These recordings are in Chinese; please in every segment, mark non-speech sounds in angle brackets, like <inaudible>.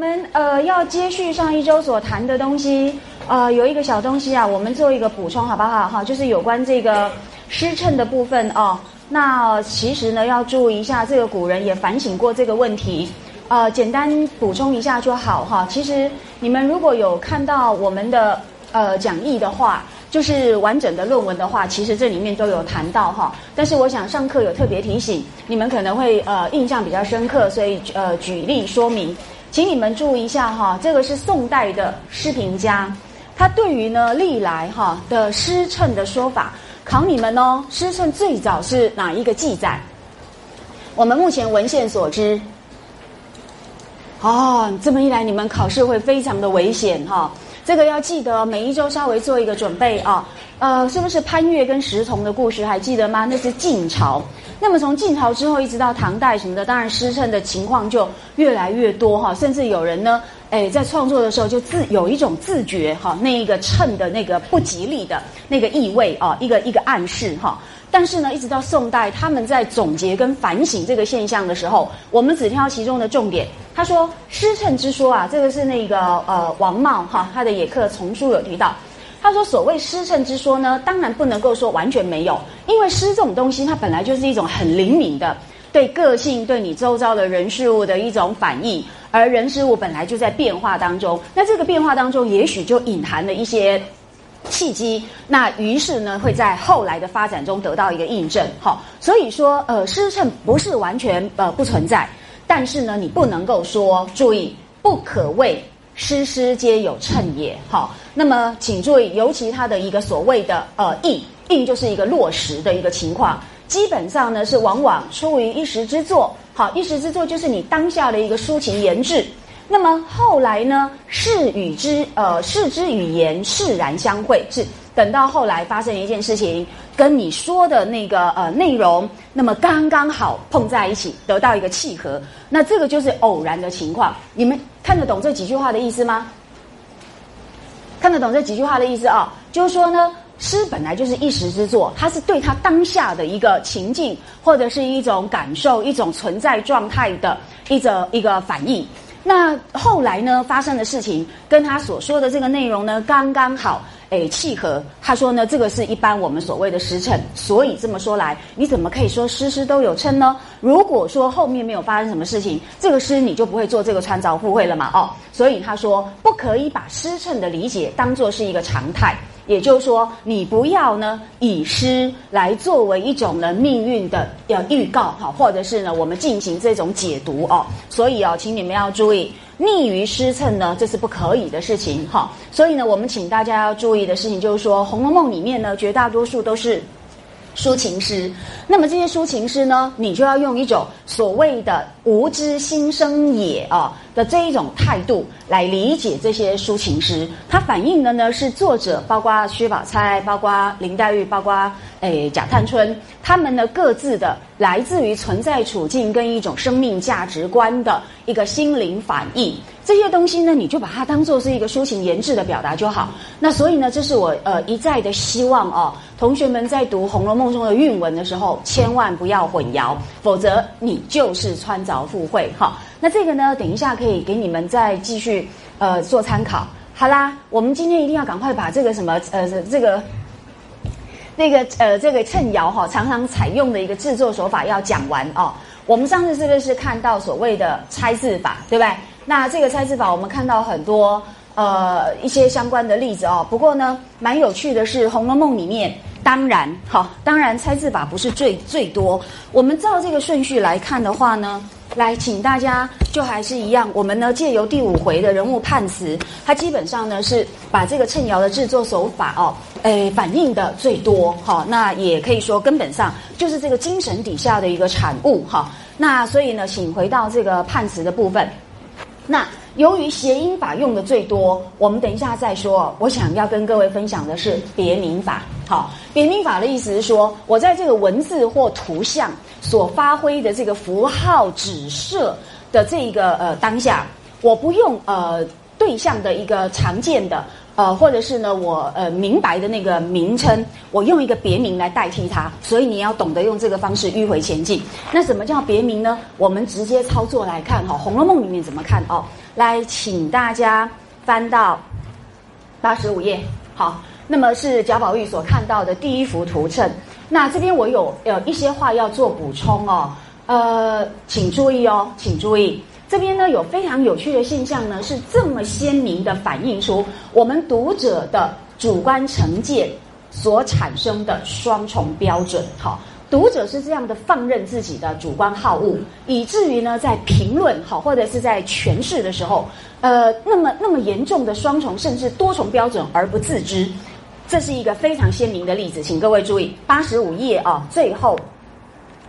我们呃要接续上一周所谈的东西，呃，有一个小东西啊，我们做一个补充好不好？哈，就是有关这个失称的部分哦。那其实呢，要注意一下，这个古人也反省过这个问题。呃，简单补充一下就好哈。其实你们如果有看到我们的呃讲义的话，就是完整的论文的话，其实这里面都有谈到哈。但是我想上课有特别提醒，你们可能会呃印象比较深刻，所以呃举例说明，请你们注意一下哈。这个是宋代的诗评家，他对于呢历来哈的诗称的说法，考你们哦。诗称最早是哪一个记载？我们目前文献所知。哦，这么一来，你们考试会非常的危险哈。这个要记得，每一周稍微做一个准备啊。呃，是不是潘岳跟石崇的故事还记得吗？那是晋朝。那么从晋朝之后一直到唐代什么的，当然失称的情况就越来越多哈。甚至有人呢，哎，在创作的时候就自有一种自觉哈，那一个称的那个不吉利的那个意味啊，一个一个暗示哈。但是呢，一直到宋代，他们在总结跟反省这个现象的时候，我们只挑其中的重点。他说：“失称之说啊，这个是那个呃王茂哈，他的《野客丛书》有提到。他说，所谓失称之说呢，当然不能够说完全没有，因为失这种东西，它本来就是一种很灵敏的对个性、对你周遭的人事物的一种反应，而人事物本来就在变化当中，那这个变化当中，也许就隐含了一些。”契机，那于是呢，会在后来的发展中得到一个印证。好，所以说，呃，失称不是完全呃不存在，但是呢，你不能够说，注意，不可谓诗诗皆有称也。好，那么请注意，尤其它的一个所谓的呃应应，就是一个落实的一个情况，基本上呢是往往出于一时之作。好，一时之作就是你当下的一个抒情言志。那么后来呢？事与之呃，事之语言释然相会，是等到后来发生一件事情，跟你说的那个呃内容，那么刚刚好碰在一起，得到一个契合。那这个就是偶然的情况。你们看得懂这几句话的意思吗？看得懂这几句话的意思啊？就是说呢，诗本来就是一时之作，它是对他当下的一个情境或者是一种感受、一种存在状态的一种一个反应。那后来呢？发生的事情跟他所说的这个内容呢，刚刚好，诶，契合。他说呢，这个是一般我们所谓的时辰，所以这么说来，你怎么可以说诗诗都有称呢？如果说后面没有发生什么事情，这个诗你就不会做这个穿凿附会了嘛？哦，所以他说不可以把诗称的理解当做是一个常态。也就是说，你不要呢以诗来作为一种呢命运的呃预告哈，或者是呢我们进行这种解读哦。所以哦，请你们要注意，逆于诗称呢，这是不可以的事情哈。所以呢，我们请大家要注意的事情就是说，《红楼梦》里面呢，绝大多数都是。抒情诗，那么这些抒情诗呢，你就要用一种所谓的“无知心生也”啊的这一种态度来理解这些抒情诗。它反映的呢是作者，包括薛宝钗，包括林黛玉，包括诶贾探春，他们呢各自的来自于存在处境跟一种生命价值观的一个心灵反应。这些东西呢，你就把它当做是一个抒情言志的表达就好。那所以呢，这是我呃一再的希望哦，同学们在读《红楼梦》中的韵文的时候，千万不要混淆，否则你就是穿凿附会哈。那这个呢，等一下可以给你们再继续呃做参考。好啦，我们今天一定要赶快把这个什么呃这个那个呃这个称窑哈，常常采用的一个制作手法要讲完哦。我们上次是不是看到所谓的拆字法，对不对？那这个拆字法，我们看到很多呃一些相关的例子哦。不过呢，蛮有趣的是，《红楼梦》里面当然好，当然拆字法不是最最多。我们照这个顺序来看的话呢，来请大家就还是一样，我们呢借由第五回的人物判词，它基本上呢是把这个称窑的制作手法哦，诶反映的最多哈。那也可以说根本上就是这个精神底下的一个产物哈。那所以呢，请回到这个判词的部分。那由于谐音法用的最多，我们等一下再说。我想要跟各位分享的是别名法。好，别名法的意思是说，我在这个文字或图像所发挥的这个符号指涉的这一个呃当下，我不用呃对象的一个常见的。呃，或者是呢，我呃明白的那个名称，我用一个别名来代替它，所以你要懂得用这个方式迂回前进。那什么叫别名呢？我们直接操作来看哈，《红楼梦》里面怎么看哦？来，请大家翻到八十五页。好，那么是贾宝玉所看到的第一幅图册。那这边我有有一些话要做补充哦。呃，请注意哦，请注意，这边呢有非常有趣的现象呢，是这么鲜明的反映出我们读者的主观成见所产生的双重标准。好。读者是这样的放任自己的主观好恶，以至于呢，在评论好或者是在诠释的时候，呃，那么那么严重的双重甚至多重标准而不自知，这是一个非常鲜明的例子，请各位注意八十五页哦，最后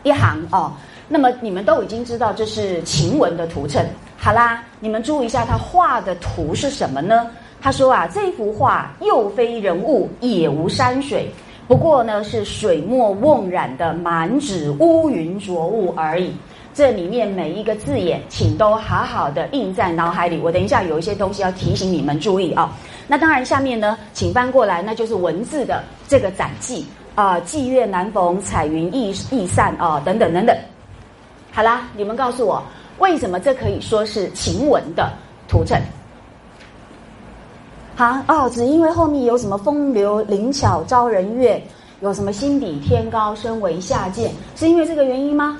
一行哦，那么你们都已经知道这是晴雯的图衬，好啦，你们注意一下他画的图是什么呢？他说啊，这幅画又非人物，也无山水。不过呢，是水墨瓮染的满纸乌云浊雾而已。这里面每一个字眼，请都好好的印在脑海里。我等一下有一些东西要提醒你们注意啊。那当然，下面呢，请翻过来，那就是文字的这个展记啊，霁月难逢，彩云易易散啊，等等等等。好啦，你们告诉我，为什么这可以说是晴雯的图衬？啊哦，只因为后面有什么风流灵巧招人悦，有什么心比天高身为下贱，是因为这个原因吗？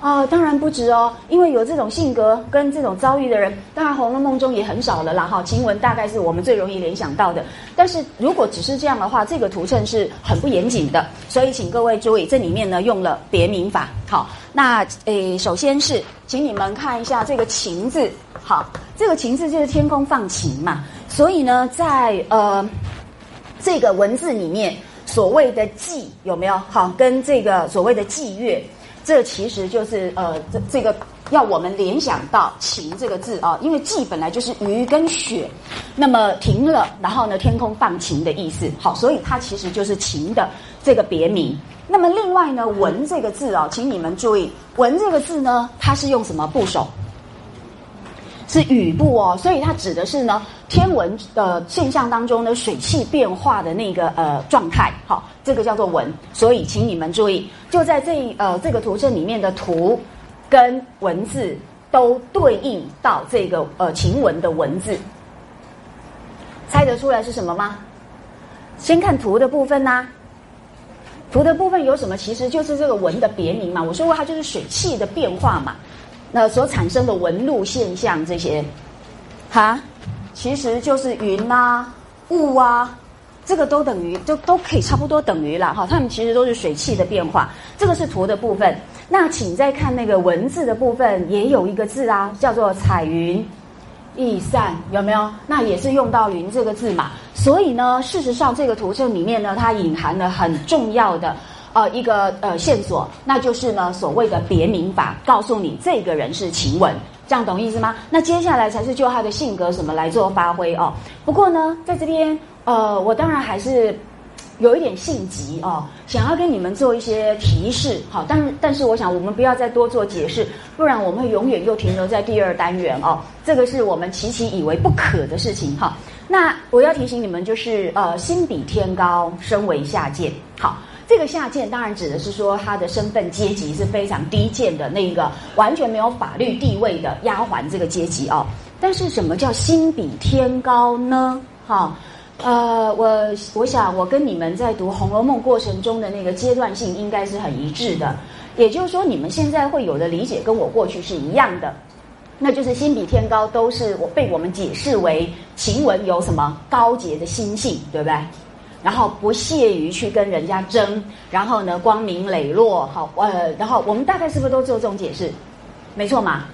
啊，当然不止哦，因为有这种性格跟这种遭遇的人，当然《红楼梦》中也很少了啦。哈，晴雯大概是我们最容易联想到的。但是如果只是这样的话，这个图衬是很不严谨的。所以请各位注意，这里面呢用了别名法。好，那诶，首先是请你们看一下这个“晴”字。好，这个“晴”字就是天空放晴嘛。所以呢，在呃这个文字里面，所谓的霁有没有好？跟这个所谓的霁月，这其实就是呃这这个要我们联想到晴这个字啊，因为霁本来就是雨跟雪，那么停了，然后呢天空放晴的意思。好，所以它其实就是晴的这个别名。那么另外呢，文这个字哦，请你们注意，文这个字呢，它是用什么部首？是雨部哦，所以它指的是呢天文的现象当中呢水汽变化的那个呃状态，好，这个叫做文。所以请你们注意，就在这呃这个图册里面的图跟文字都对应到这个呃晴雯的文字，猜得出来是什么吗？先看图的部分呐，图的部分有什么？其实就是这个文的别名嘛。我说过它就是水汽的变化嘛。那所产生的纹路现象，这些，哈，其实就是云啊、雾啊，这个都等于，都都可以差不多等于了哈。它们其实都是水汽的变化。这个是图的部分。那请再看那个文字的部分，也有一个字啊，叫做彩云易散，有没有？那也是用到“云”这个字嘛。所以呢，事实上这个图册里面呢，它隐含了很重要的。呃，一个呃线索，那就是呢所谓的别名法，告诉你这个人是晴雯，这样懂意思吗？那接下来才是就他的性格什么来做发挥哦。不过呢，在这边呃，我当然还是有一点性急哦，想要跟你们做一些提示，好，但但是我想我们不要再多做解释，不然我们永远又停留在第二单元哦。这个是我们琪琪以为不可的事情哈。那我要提醒你们，就是呃，心比天高，身为下贱，好。这个下贱当然指的是说他的身份阶级是非常低贱的那个完全没有法律地位的丫鬟这个阶级哦。但是什么叫心比天高呢？哈，呃，我我想我跟你们在读《红楼梦》过程中的那个阶段性应该是很一致的，也就是说你们现在会有的理解跟我过去是一样的，那就是心比天高都是我被我们解释为晴雯有什么高洁的心性，对不对？然后不屑于去跟人家争，然后呢光明磊落，好，呃，然后我们大概是不是都做这种解释？没错嘛，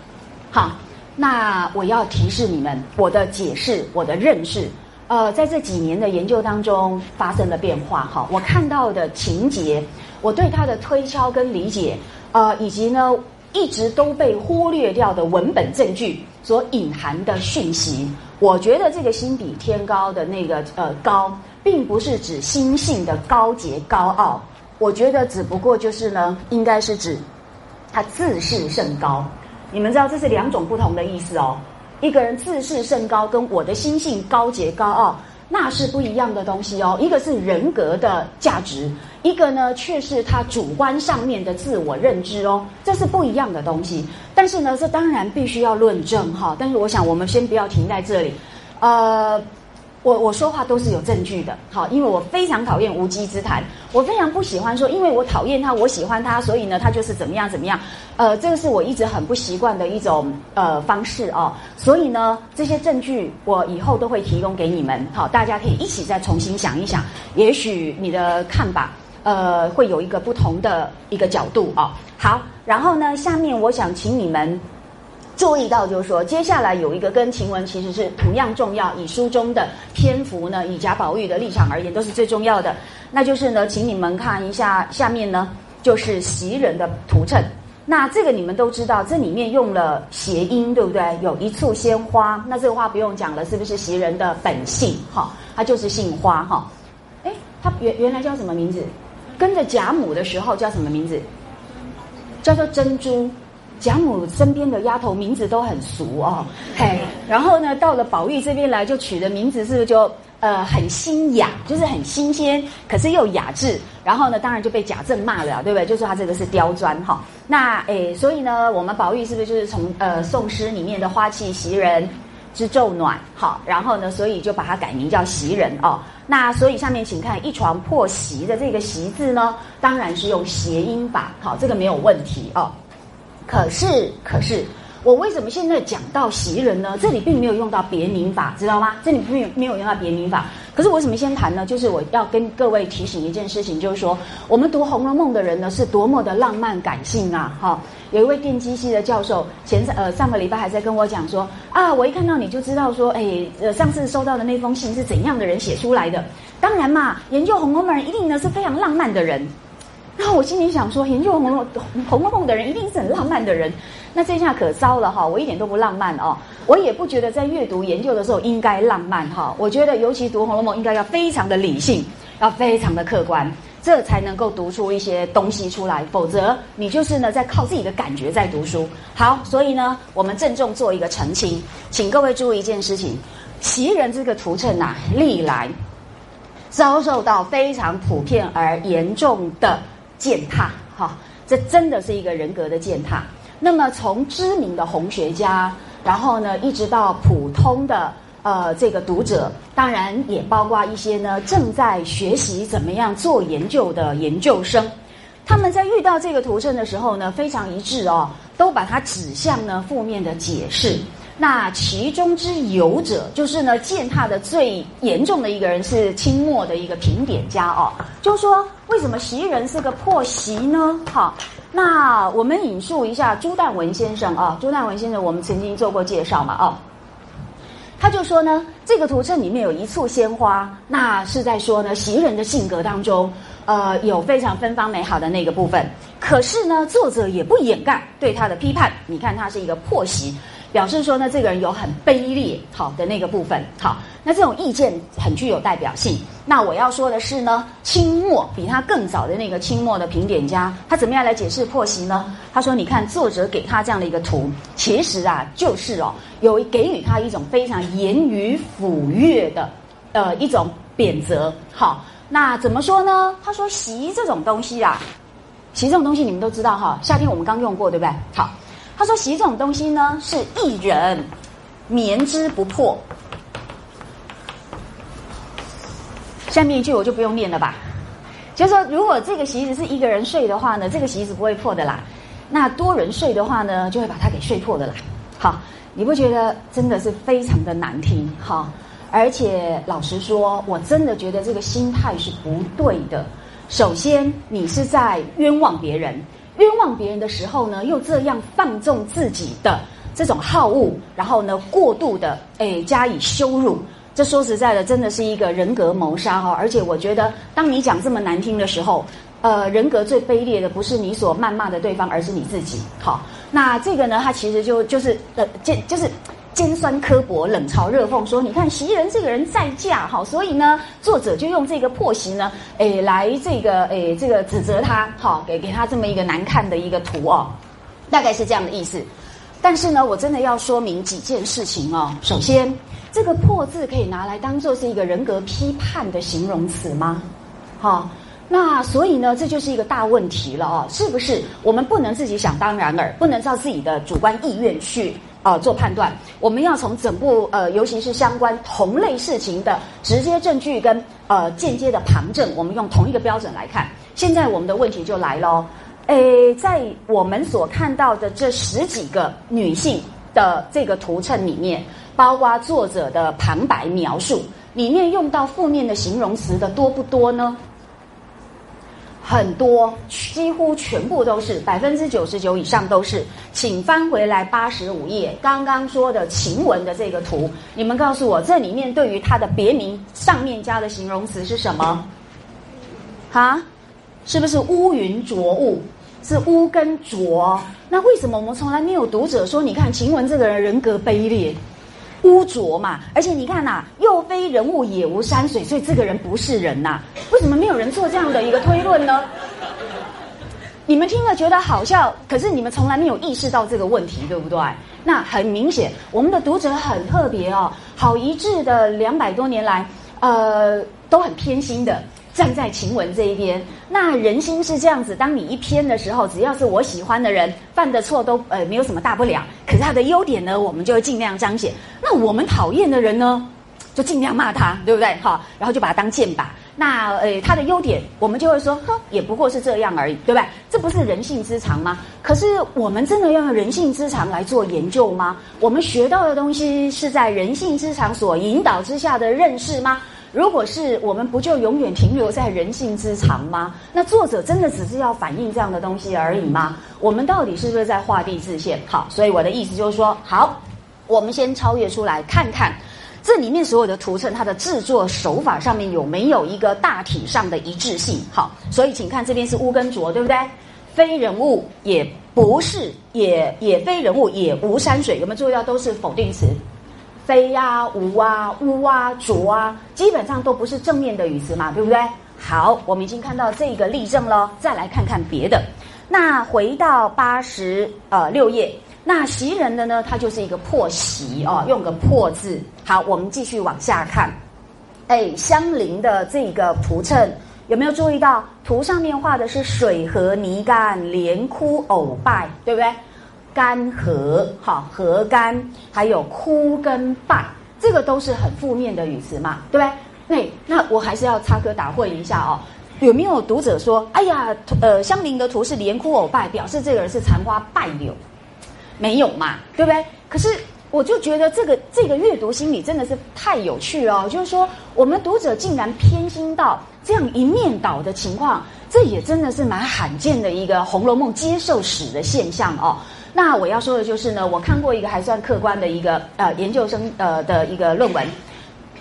好，那我要提示你们，我的解释，我的认识，呃，在这几年的研究当中发生了变化，哈，我看到的情节，我对他的推敲跟理解，呃，以及呢一直都被忽略掉的文本证据所隐含的讯息，我觉得这个心比天高的那个呃高。并不是指心性的高洁高傲，我觉得只不过就是呢，应该是指他自视甚高。你们知道这是两种不同的意思哦。一个人自视甚高，跟我的心性高洁高傲，那是不一样的东西哦。一个是人格的价值，一个呢却是他主观上面的自我认知哦，这是不一样的东西。但是呢，这当然必须要论证哈。但是我想，我们先不要停在这里，呃。我我说话都是有证据的，好，因为我非常讨厌无稽之谈，我非常不喜欢说，因为我讨厌他，我喜欢他，所以呢，他就是怎么样怎么样，呃，这个是我一直很不习惯的一种呃方式哦，所以呢，这些证据我以后都会提供给你们，好，大家可以一起再重新想一想，也许你的看法呃会有一个不同的一个角度哦。好，然后呢，下面我想请你们。注意到，就是说，接下来有一个跟晴雯其实是同样重要。以书中的篇幅呢，以贾宝玉的立场而言，都是最重要的。那就是呢，请你们看一下下面呢，就是袭人的图衬。那这个你们都知道，这里面用了谐音，对不对？有一簇鲜花，那这个话不用讲了，是不是袭人的本姓？哈，他就是姓花哈。哎，他原原来叫什么名字？跟着贾母的时候叫什么名字？叫做珍珠。贾母身边的丫头名字都很俗哦，嘿，然后呢，到了宝玉这边来，就取的名字是不是就呃很新雅，就是很新鲜，可是又雅致。然后呢，当然就被贾政骂了，对不对？就说他这个是刁钻哈。那诶，所以呢，我们宝玉是不是就是从呃宋诗里面的花气袭人之昼暖好，然后呢，所以就把它改名叫袭人哦。那所以下面请看一床破席的这个席字呢，当然是用谐音法，好，这个没有问题哦。可是，可是，我为什么现在讲到袭人呢？这里并没有用到别名法，知道吗？这里没有没有用到别名法。可是我为什么先谈呢？就是我要跟各位提醒一件事情，就是说，我们读《红楼梦》的人呢，是多么的浪漫感性啊！哈，有一位电机系的教授，前呃上个礼拜还在跟我讲说，啊，我一看到你就知道说，哎，呃，上次收到的那封信是怎样的人写出来的？当然嘛，研究《红楼梦》人一定呢是非常浪漫的人。然后我心里想说，研究《红楼红楼梦》的人一定是很浪漫的人，那这下可糟了哈！我一点都不浪漫哦，我也不觉得在阅读研究的时候应该浪漫哈。我觉得尤其读《红楼梦》应该要非常的理性，要非常的客观，这才能够读出一些东西出来。否则你就是呢在靠自己的感觉在读书。好，所以呢，我们郑重做一个澄清，请各位注意一件事情：袭人这个图衬呐，历来遭受到非常普遍而严重的。践踏，哈，这真的是一个人格的践踏。那么从知名的红学家，然后呢，一直到普通的呃这个读者，当然也包括一些呢正在学习怎么样做研究的研究生，他们在遇到这个图证的时候呢，非常一致哦，都把它指向呢负面的解释。那其中之有者，就是呢践踏的最严重的一个人是清末的一个评点家哦，就说为什么袭人是个破袭呢？好，那我们引述一下朱淡文先生啊，朱淡文先生我们曾经做过介绍嘛哦，他就说呢，这个图册里面有一簇鲜花，那是在说呢袭人的性格当中，呃有非常芬芳美好的那个部分，可是呢作者也不掩盖对他的批判，你看他是一个破袭。表示说呢，这个人有很卑劣好的那个部分，好，那这种意见很具有代表性。那我要说的是呢，清末比他更早的那个清末的评点家，他怎么样来解释破席呢？他说：“你看作者给他这样的一个图，其实啊，就是哦，有给予他一种非常言语抚悦的呃一种贬责。好，那怎么说呢？他说席这种东西啊，席这种东西你们都知道哈，夏天我们刚用过，对不对？好。”他说：“席这种东西呢，是一人眠之不破。”下面一句我就不用念了吧。就是说，如果这个席子是一个人睡的话呢，这个席子不会破的啦。那多人睡的话呢，就会把它给睡破的啦。好，你不觉得真的是非常的难听？哈，而且老实说，我真的觉得这个心态是不对的。首先，你是在冤枉别人。冤枉别人的时候呢，又这样放纵自己的这种好恶，然后呢，过度的诶加以羞辱，这说实在的，真的是一个人格谋杀哦。而且我觉得，当你讲这么难听的时候，呃，人格最卑劣的不是你所谩骂的对方，而是你自己。好，那这个呢，它其实就就是呃，就就是。尖酸刻薄、冷嘲热讽，说：“你看袭人这个人再嫁，好，所以呢，作者就用这个破席呢，诶，来这个诶，这个指责他，好，给给他这么一个难看的一个图哦，大概是这样的意思。但是呢，我真的要说明几件事情哦。首先，这个“破”字可以拿来当做是一个人格批判的形容词吗？好，那所以呢，这就是一个大问题了哦。是不是我们不能自己想当然尔，不能照自己的主观意愿去？啊，做判断，我们要从整部呃，尤其是相关同类事情的直接证据跟呃间接的旁证，我们用同一个标准来看。现在我们的问题就来喽，诶，在我们所看到的这十几个女性的这个图衬里面，包括作者的旁白描述里面用到负面的形容词的多不多呢？很多，几乎全部都是百分之九十九以上都是，请翻回来八十五页，刚刚说的晴雯的这个图，你们告诉我，这里面对于它的别名上面加的形容词是什么？哈，是不是乌云浊雾？是乌跟浊？那为什么我们从来没有读者说，你看晴雯这个人人格卑劣？污浊嘛，而且你看呐，又非人物也无山水，所以这个人不是人呐。为什么没有人做这样的一个推论呢？你们听了觉得好笑，可是你们从来没有意识到这个问题，对不对？那很明显，我们的读者很特别哦，好一致的两百多年来，呃，都很偏心的。站在晴雯这一边，那人心是这样子。当你一偏的时候，只要是我喜欢的人犯的错都呃没有什么大不了。可是他的优点呢，我们就会尽量彰显。那我们讨厌的人呢，就尽量骂他，对不对？哈，然后就把他当箭靶。那呃他的优点，我们就会说，哼，也不过是这样而已，对不对？这不是人性之常吗？可是我们真的要用人性之常来做研究吗？我们学到的东西是在人性之常所引导之下的认识吗？如果是我们不就永远停留在人性之常吗？那作者真的只是要反映这样的东西而已吗？我们到底是不是在画地自限？好，所以我的意思就是说，好，我们先超越出来看看这里面所有的图层，它的制作手法上面有没有一个大体上的一致性？好，所以请看这边是乌跟浊，对不对？非人物也不是，也也非人物也无山水，有没有注意到都是否定词？非啊，无啊，污啊，浊啊，基本上都不是正面的语词嘛，对不对？好，我们已经看到这个例证了，再来看看别的。那回到八十呃六页，那袭人的呢，它就是一个破袭哦，用个破字。好，我们继续往下看。哎，相邻的这个蒲衬，有没有注意到图上面画的是水和泥干，连哭偶拜，对不对？干涸，好，和干，还有哭跟败，这个都是很负面的语词嘛，对不对？那那我还是要插科打诨一下哦，有没有读者说，哎呀，呃，相邻的图是连哭偶败，表示这个人是残花败柳，没有嘛，对不对？可是我就觉得这个这个阅读心理真的是太有趣哦，就是说我们读者竟然偏心到这样一面倒的情况，这也真的是蛮罕见的一个《红楼梦》接受史的现象哦。那我要说的就是呢，我看过一个还算客观的一个呃研究生呃的一个论文，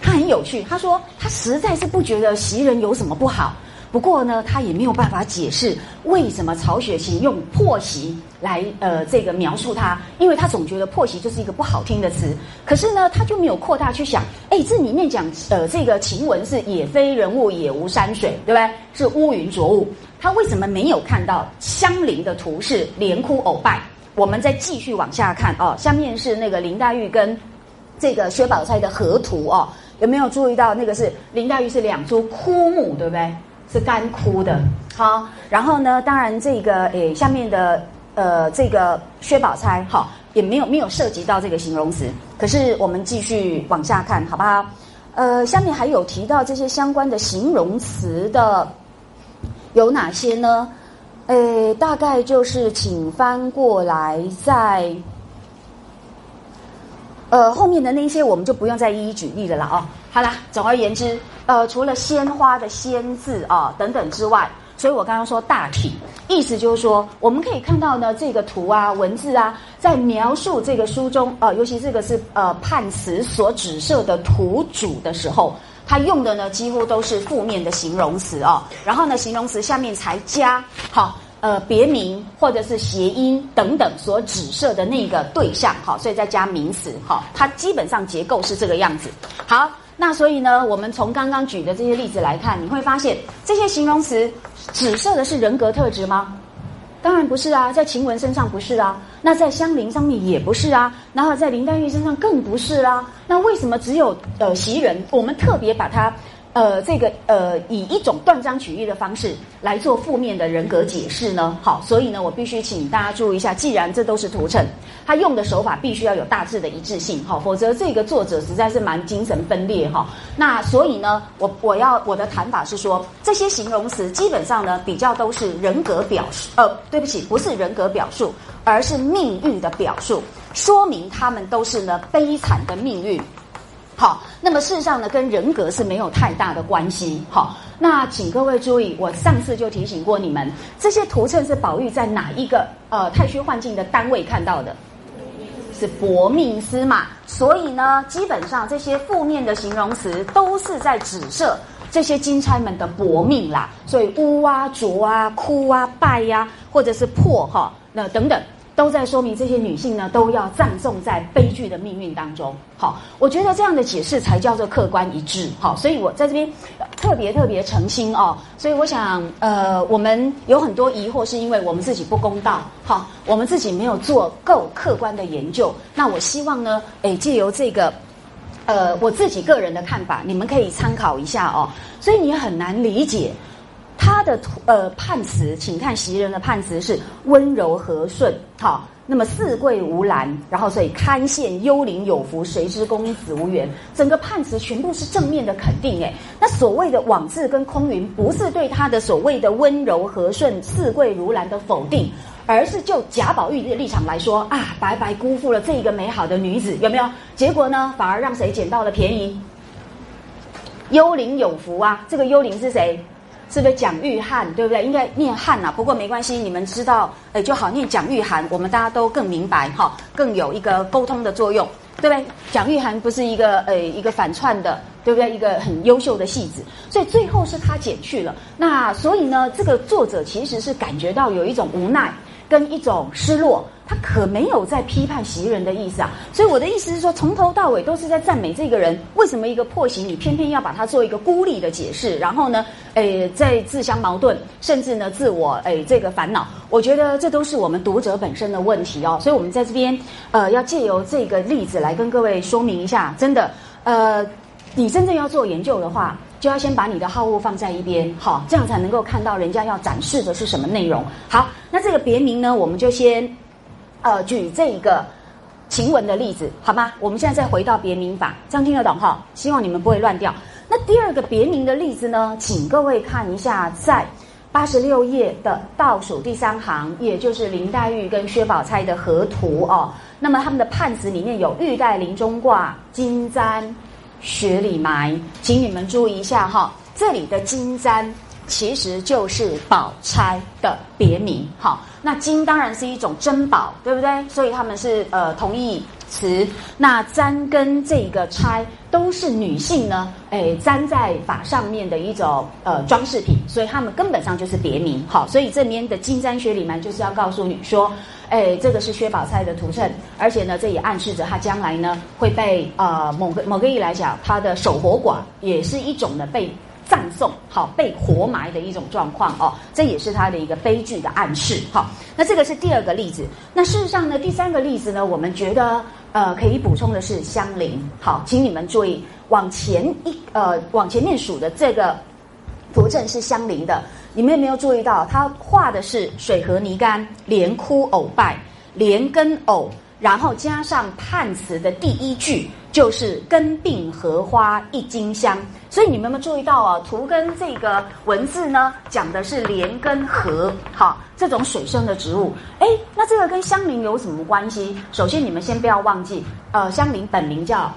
他很有趣。他说他实在是不觉得袭人有什么不好，不过呢，他也没有办法解释为什么曹雪芹用破袭来呃这个描述他，因为他总觉得破袭就是一个不好听的词。可是呢，他就没有扩大去想，哎，这里面讲呃这个晴雯是也非人物也无山水，对不对？是乌云浊雾，他为什么没有看到相邻的图是连哭偶拜？我们再继续往下看哦，下面是那个林黛玉跟这个薛宝钗的合图哦，有没有注意到那个是林黛玉是两株枯木，对不对？是干枯的。好，然后呢，当然这个诶下面的呃这个薛宝钗好也没有没有涉及到这个形容词，可是我们继续往下看好不好？呃，下面还有提到这些相关的形容词的有哪些呢？诶，大概就是请翻过来，在呃后面的那些，我们就不用再一一举例的了哦。好啦，总而言之，呃，除了鲜花的“鲜”字啊等等之外，所以我刚刚说大体意思就是说，我们可以看到呢，这个图啊、文字啊，在描述这个书中，呃，尤其这个是呃判词所指涉的图主的时候，他用的呢几乎都是负面的形容词哦。然后呢，形容词下面才加好。呃，别名或者是谐音等等所指涉的那个对象，好，所以再加名词，好，它基本上结构是这个样子。好，那所以呢，我们从刚刚举的这些例子来看，你会发现这些形容词指涉的是人格特质吗？当然不是啊，在晴雯身上不是啊，那在香菱上面也不是啊，然后在林黛玉身上更不是啊。那为什么只有呃袭人，我们特别把她？呃，这个呃，以一种断章取义的方式来做负面的人格解释呢？好，所以呢，我必须请大家注意一下，既然这都是图谶，他用的手法必须要有大致的一致性，好，否则这个作者实在是蛮精神分裂哈。那所以呢，我我要我的谈法是说，这些形容词基本上呢，比较都是人格表述，呃，对不起，不是人格表述，而是命运的表述，说明他们都是呢悲惨的命运。好，那么事实上呢，跟人格是没有太大的关系。好，那请各位注意，我上次就提醒过你们，这些图谶是宝玉在哪一个呃太虚幻境的单位看到的？是薄命司嘛？所以呢，基本上这些负面的形容词都是在指涉这些金钗们的薄命啦。所以污啊、浊啊、枯啊、败呀，或者是破哈，那等等。都在说明这些女性呢，都要葬送在悲剧的命运当中。好，我觉得这样的解释才叫做客观一致。好，所以我在这边特别特别澄清哦。所以我想，呃，我们有很多疑惑，是因为我们自己不公道。好，我们自己没有做够客观的研究。那我希望呢，诶，借由这个，呃，我自己个人的看法，你们可以参考一下哦。所以你很难理解。他的呃判词，请看袭人的判词是温柔和顺，好，那么四桂无兰，然后所以堪羡幽灵有福，谁知公子无缘，整个判词全部是正面的肯定，哎，那所谓的枉字跟空云，不是对他的所谓的温柔和顺、四桂如兰的否定，而是就贾宝玉的立场来说啊，白白辜负了这一个美好的女子，有没有？结果呢，反而让谁捡到了便宜？幽灵有福啊，这个幽灵是谁？是不是蒋玉菡，对不对？应该念汉呐，不过没关系，你们知道，哎，就好念蒋玉菡，我们大家都更明白哈，更有一个沟通的作用，对不对？蒋玉菡不是一个呃一个反串的，对不对？一个很优秀的戏子，所以最后是他减去了。那所以呢，这个作者其实是感觉到有一种无奈跟一种失落。他可没有在批判袭人的意思啊，所以我的意思是说，从头到尾都是在赞美这个人。为什么一个破形，你偏偏要把它做一个孤立的解释？然后呢，诶，在自相矛盾，甚至呢，自我诶这个烦恼。我觉得这都是我们读者本身的问题哦。所以我们在这边呃，要借由这个例子来跟各位说明一下，真的，呃，你真正要做研究的话，就要先把你的好恶放在一边，好，这样才能够看到人家要展示的是什么内容。好，那这个别名呢，我们就先。呃，举这一个晴雯的例子，好吗？我们现在再回到别名法，这样听得懂哈？希望你们不会乱掉。那第二个别名的例子呢，请各位看一下，在八十六页的倒数第三行，也就是林黛玉跟薛宝钗的合图哦。那么他们的判词里面有玉带林中挂，金簪雪里埋，请你们注意一下哈，这里的金簪。其实就是宝钗的别名，好，那金当然是一种珍宝，对不对？所以他们是呃同义词。那簪跟这个钗都是女性呢，诶，簪在发上面的一种呃装饰品，所以他们根本上就是别名，好，所以这边的金簪薛里面就是要告诉你说，诶，这个是薛宝钗的图衬，而且呢，这也暗示着她将来呢会被呃某个某个意义来讲，她的守活寡也是一种的被。葬送好被活埋的一种状况哦，这也是他的一个悲剧的暗示好。那这个是第二个例子。那事实上呢，第三个例子呢，我们觉得呃可以补充的是相邻。好，请你们注意往前一呃往前面数的这个图阵是相邻的。你们有没有注意到，他画的是水和泥干连枯藕败连根藕，然后加上判词的第一句。就是根病荷花一茎香，所以你们有没有注意到啊？图跟这个文字呢，讲的是莲跟荷，好，这种水生的植物。哎，那这个跟香菱有什么关系？首先，你们先不要忘记，呃，香菱本名叫。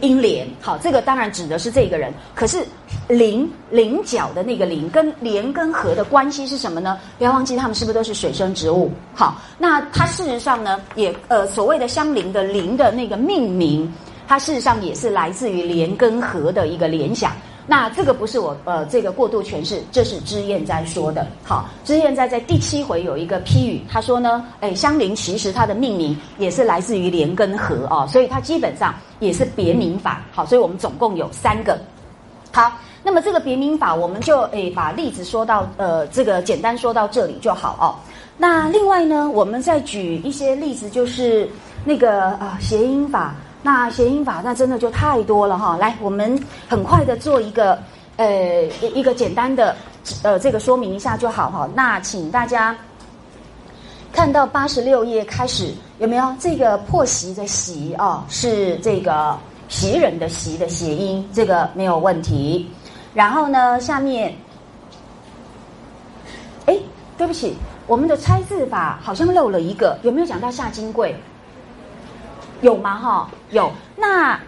英莲，好，这个当然指的是这个人。可是菱菱角的那个菱跟莲跟荷的关系是什么呢？不要忘记，他们是不是都是水生植物？好，那它事实上呢，也呃所谓的相邻的菱的那个命名，它事实上也是来自于莲跟荷的一个联想。那这个不是我呃这个过度诠释，这是知燕在说的。好，知燕在在第七回有一个批语，他说呢，哎，香菱其实它的命名也是来自于莲跟荷哦，所以它基本上也是别名法。好，所以我们总共有三个。好，那么这个别名法，我们就诶把例子说到呃这个简单说到这里就好哦。那另外呢，我们再举一些例子，就是那个啊谐音法。那谐音法那真的就太多了哈。来，我们很快的做一个呃一个简单的呃这个说明一下就好哈。那请大家看到八十六页开始有没有这个破席的席啊？是这个袭人的袭的谐音，这个没有问题。然后呢，下面，哎，对不起。我们的猜字法好像漏了一个，有没有讲到夏金贵？有吗？哈，有。那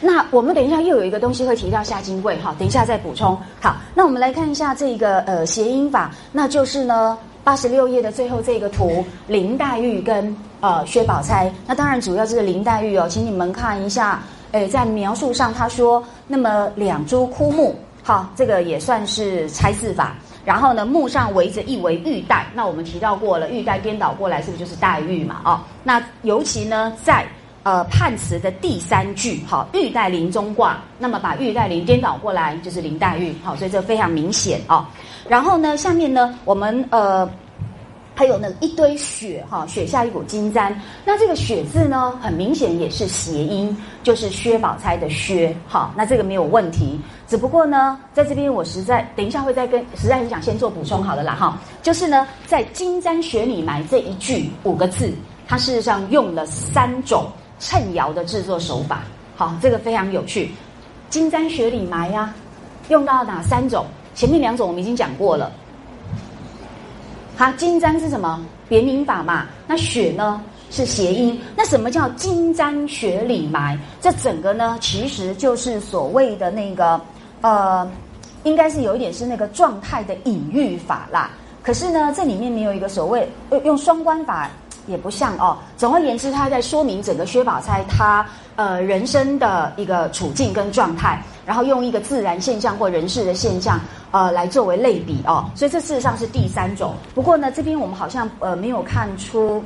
那我们等一下又有一个东西会提到夏金贵，哈，等一下再补充。好，那我们来看一下这个呃谐音法，那就是呢八十六页的最后这个图，林黛玉跟呃薛宝钗。那当然主要就是林黛玉哦，请你们看一下，诶，在描述上他说，那么两株枯木，好，这个也算是拆字法。然后呢，木上围着一围玉带，那我们提到过了，玉带颠倒过来是不是就是黛玉嘛？哦，那尤其呢，在呃判词的第三句，好，玉带林中挂，那么把玉带林颠倒过来就是林黛玉，好，所以这非常明显哦。然后呢，下面呢，我们呃。还有那一堆雪哈，雪下一股金簪。那这个雪字呢，很明显也是谐音，就是薛宝钗的薛哈。那这个没有问题，只不过呢，在这边我实在等一下会再跟，实在是想先做补充好了啦哈。就是呢，在金簪雪里埋这一句五个字，它事实上用了三种衬窑的制作手法。好，这个非常有趣。金簪雪里埋呀，用到哪三种？前面两种我们已经讲过了。啊，金簪是什么别名法嘛？那雪呢是谐音。那什么叫金簪雪里埋？这整个呢，其实就是所谓的那个呃，应该是有一点是那个状态的隐喻法啦。可是呢，这里面没有一个所谓用用双关法。也不像哦。总而言之，他在说明整个薛宝钗她呃人生的一个处境跟状态，然后用一个自然现象或人事的现象呃来作为类比哦。所以这事实上是第三种。不过呢，这边我们好像呃没有看出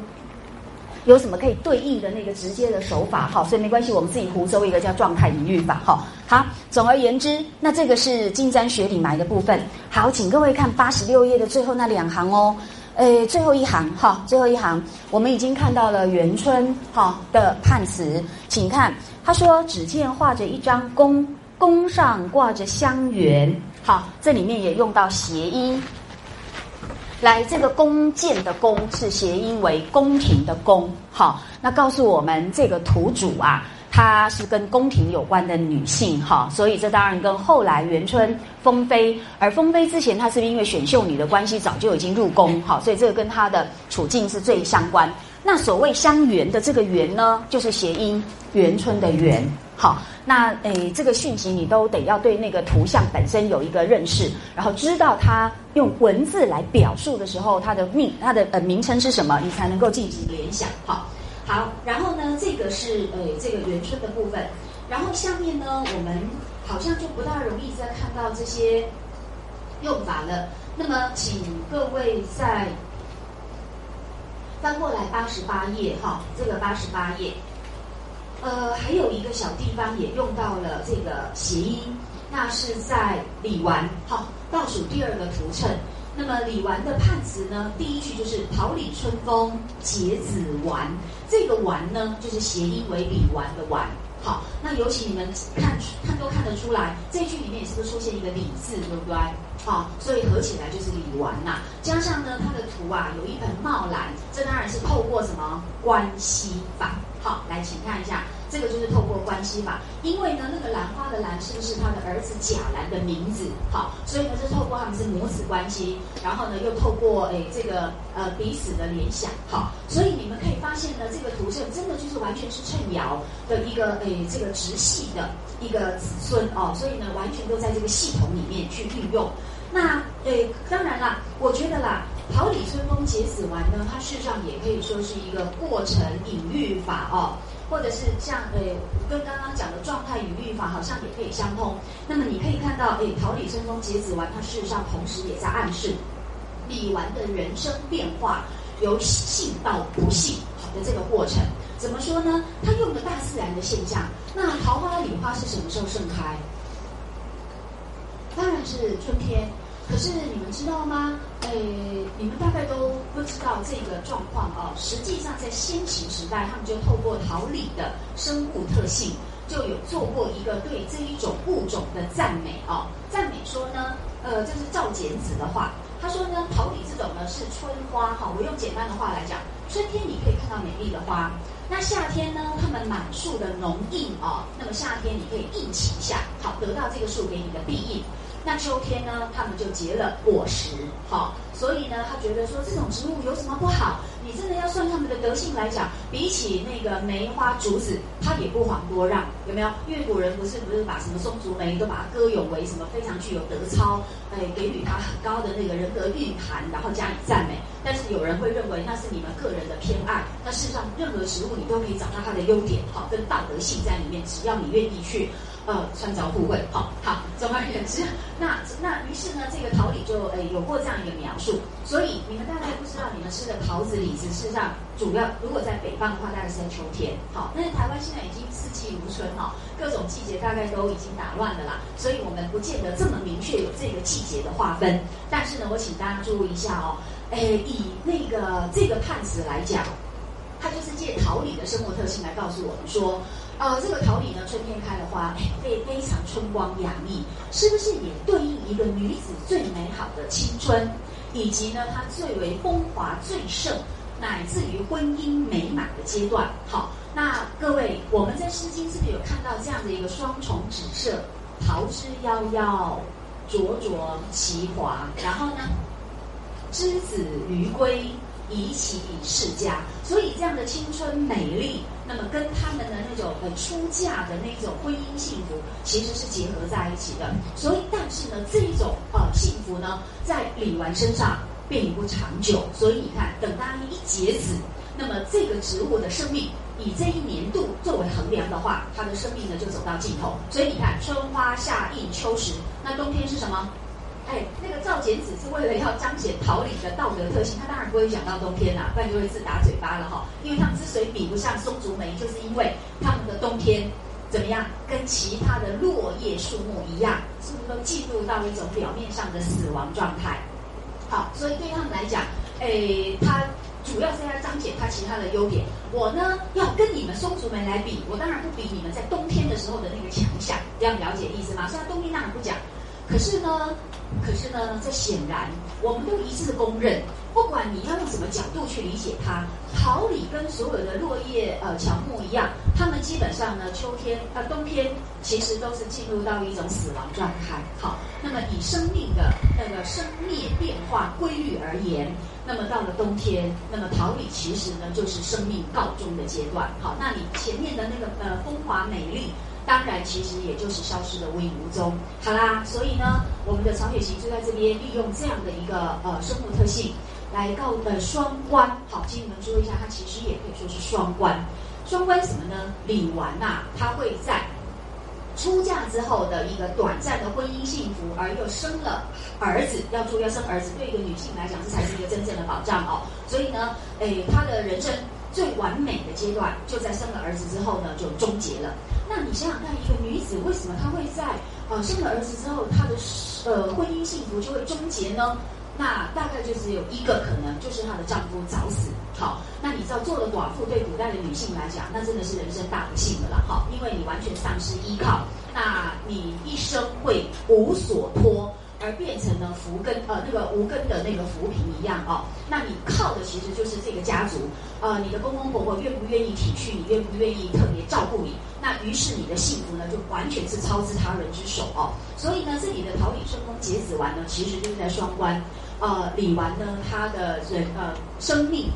有什么可以对应的那个直接的手法哈，所以没关系，我们自己胡诌一个叫状态隐喻法哈。好，总而言之，那这个是金簪雪里埋的部分。好，请各位看八十六页的最后那两行哦。诶，最后一行哈，最后一行，我们已经看到了元春哈的判词，请看，他说：“只见画着一张弓，弓上挂着香橼。”好，这里面也用到谐音。来，这个弓箭的弓是谐音为宫廷的宫。好，那告诉我们这个图主啊。她是跟宫廷有关的女性哈，所以这当然跟后来元春封妃，而封妃之前她是不是因为选秀女的关系，早就已经入宫哈，所以这个跟她的处境是最相关。那所谓香园的这个园呢，就是谐音元春的元。好，那诶这个讯息你都得要对那个图像本身有一个认识，然后知道它用文字来表述的时候，它的命它的呃名称是什么，你才能够进行联想哈。好，然后呢，这个是呃这个元春的部分，然后下面呢，我们好像就不大容易再看到这些用法了。那么，请各位再翻过来八十八页哈，这个八十八页，呃，还有一个小地方也用到了这个谐音，那是在李纨好倒数第二个图衬。那么李纨的判词呢，第一句就是“桃李春风结子纨”，这个“纨”呢，就是谐音为李纨的“纨”。好，那尤其你们看看都看得出来，这句里面是不是出现一个“李”字，对不对？好，所以合起来就是李纨呐。加上呢，它的图啊有一盆茂兰，这当然是透过什么关系法。好，来，请看一下。这个就是透过关系法，因为呢，那个兰花的兰是不是他的儿子贾兰的名字？好，所以呢是透过他们是母子关系，然后呢又透过诶这个呃彼此的联想，好，所以你们可以发现呢，这个图证真的就是完全是趁尧的一个诶这个直系的一个子孙哦，所以呢完全都在这个系统里面去运用。那诶当然啦，我觉得啦，桃李春风结子完呢，它事实上也可以说是一个过程隐喻法哦。或者是像诶，跟刚刚讲的状态与律法好像也可以相通。那么你可以看到，诶，桃李春风结子完，它事实上同时也在暗示李纨的人生变化由幸到不幸好的这个过程。怎么说呢？它用的大自然的现象。那桃花、李花是什么时候盛开？当然是春天。可是你们知道吗？呃，你们大概都不知道这个状况哦。实际上，在先秦时代，他们就透过桃李的生物特性，就有做过一个对这一种物种的赞美哦。赞美说呢，呃，这是赵简子的话，他说呢，桃李这种呢是春花哈。我用简单的话来讲，春天你可以看到美丽的花，那夏天呢，它们满树的浓荫哦，那么夏天你可以映其下，好得到这个树给你的庇荫。那秋天呢，他们就结了果实，好，所以呢，他觉得说这种植物有什么不好？你真的要算他们的德性来讲，比起那个梅花竹子，它也不遑多让，有没有？因为古人不是不是把什么松竹梅都把它歌咏为什么非常具有德操，哎，给予它很高的那个人格蕴含，然后加以赞美。但是有人会认为那是你们个人的偏爱。那事实上，任何植物你都可以找到它的优点，好，跟道德性在里面，只要你愿意去。呃，穿凿附会，好好。总而言之，那那于是呢，这个桃李就诶有过这样一个描述。所以你们大概不知道，你们吃的桃子、李子，事实上主要如果在北方的话，大概是在秋天。好，但是台湾现在已经四季如春哈，各种季节大概都已经打乱了啦。所以我们不见得这么明确有这个季节的划分。但是呢，我请大家注意一下哦，诶，以那个这个判词来讲，它就是借桃李的生活特性来告诉我们说。呃，这个桃李呢，春天开的花，非非常春光洋溢，是不是也对应一个女子最美好的青春，以及呢，她最为风华最盛，乃至于婚姻美满的阶段？好，那各位，我们在《诗经》是不是有看到这样的一个双重指涉？桃之夭夭，灼灼其华，然后呢，之子于归。宜其以世家，所以这样的青春美丽，那么跟他们的那种呃出嫁的那种婚姻幸福，其实是结合在一起的。所以，但是呢，这一种呃幸福呢，在李纨身上并不长久。所以你看，等他一结子，那么这个植物的生命，以这一年度作为衡量的话，它的生命呢就走到尽头。所以你看，春花夏印秋实，那冬天是什么？哎，那个赵简子是为了要彰显桃李的道德特性，他当然不会讲到冬天啦，不然就会自打嘴巴了哈。因为他们之所以比不上松竹梅，就是因为他们的冬天怎么样，跟其他的落叶树木一样，是不是都进入到一种表面上的死亡状态？好，所以对他们来讲，哎，他主要是要彰显他其他的优点。我呢，要跟你们松竹梅来比，我当然不比你们在冬天的时候的那个强项，这样了解意思吗？虽然冬天当然不讲，可是呢。可是呢，这显然我们都一致公认，不管你要用什么角度去理解它，桃李跟所有的落叶呃乔木一样，它们基本上呢，秋天呃冬天其实都是进入到一种死亡状态。好，那么以生命的那个生灭变化规律而言，那么到了冬天，那么桃李其实呢就是生命告终的阶段。好，那你前面的那个呃风华美丽。当然，其实也就是消失的无影无踪。好啦，所以呢，我们的曹雪芹就在这边利用这样的一个呃生物特性，来告呃双关。好，请你们注意一下，它其实也可以说是双关。双关什么呢？李纨呐，她会在出嫁之后的一个短暂的婚姻幸福，而又生了儿子。要注意，要生儿子对一个女性来讲，这才是一个真正的保障哦。所以呢，诶，她的人生最完美的阶段，就在生了儿子之后呢，就终结了。那你想想看，一个女子为什么她会在呃生了儿子之后，她的呃婚姻幸福就会终结呢？那大概就只有一个可能，就是她的丈夫早死。好，那你知道做了寡妇对古代的女性来讲，那真的是人生大不幸的了。哈，因为你完全丧失依靠，那你一生会无所托。而变成了福根呃那个无根的那个浮萍一样哦，那你靠的其实就是这个家族，呃你的公公婆婆愿不愿意体恤你，愿不愿意特别照顾你，那于是你的幸福呢就完全是操之他人之手哦。所以呢这里的桃李春风结子完呢，其实就是在双关，呃李纨呢他的人呃生命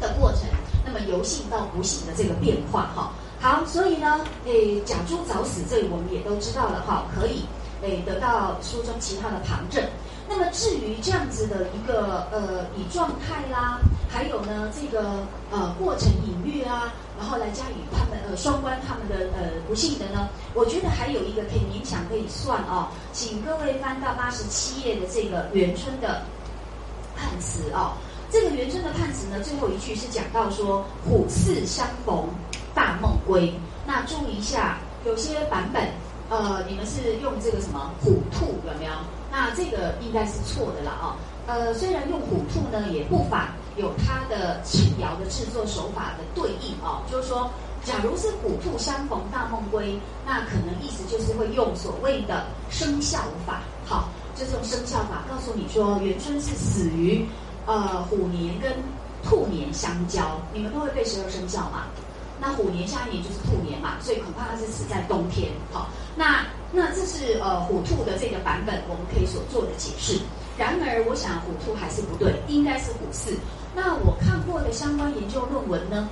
的过程，那么由幸到不幸的这个变化哈。好，所以呢诶假珠早死，这里我们也都知道了哈，可以。诶，得到书中其他的旁证。那么至于这样子的一个呃，以状态啦，还有呢这个呃过程隐喻啊，然后来加以他们呃双关他们的呃不幸的呢，我觉得还有一个可以勉强可以算哦，请各位翻到八十七页的这个元春的判词哦。这个元春的判词呢，最后一句是讲到说虎似相逢大梦归。那注意一下，有些版本。呃，你们是用这个什么虎兔有没有？那这个应该是错的了啊。呃，虽然用虎兔呢，也不反有它的轻摇的制作手法的对应啊，就是说，假如是虎兔相逢大梦归，那可能意思就是会用所谓的生肖法，好，就是用生肖法告诉你说，元春是死于呃虎年跟兔年相交，你们都会背十二生肖嘛？那虎年下一年就是兔年嘛，所以恐怕它是死在冬天。好，那那这是呃虎兔的这个版本，我们可以所做的解释。然而，我想虎兔还是不对，应该是虎四。那我看过的相关研究论文呢，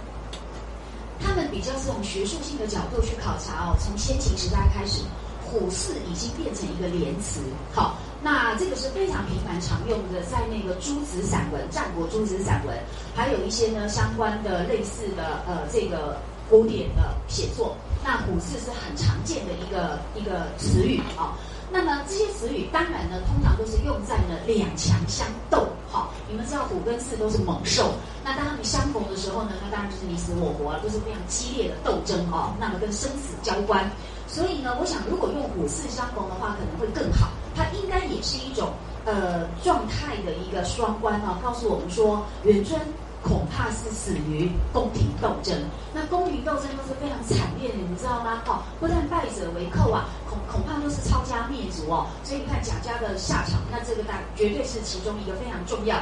他们比较是从学术性的角度去考察哦，从先秦时代开始，虎四已经变成一个连词。好。那这个是非常频繁常用的，在那个诸子散文、战国诸子散文，还有一些呢相关的类似的呃这个古典的写作。那虎字是很常见的一个一个词语啊。那么这些词语当然呢，通常都是用在呢两强相斗。好，你们知道虎跟兕都是猛兽，那当他们相逢的时候呢，那当然就是你死我活，都是非常激烈的斗争哦。那么跟生死交关。所以呢，我想如果用虎兕相逢的话，可能会更好。它应该也是一种呃状态的一个双关啊，告诉我们说，元春恐怕是死于宫廷斗争。那宫廷斗争都是非常惨烈的，你知道吗？哦，不但败者为寇啊，恐恐怕都是抄家灭族哦。所以你看贾家的下场，那这个大绝对是其中一个非常重要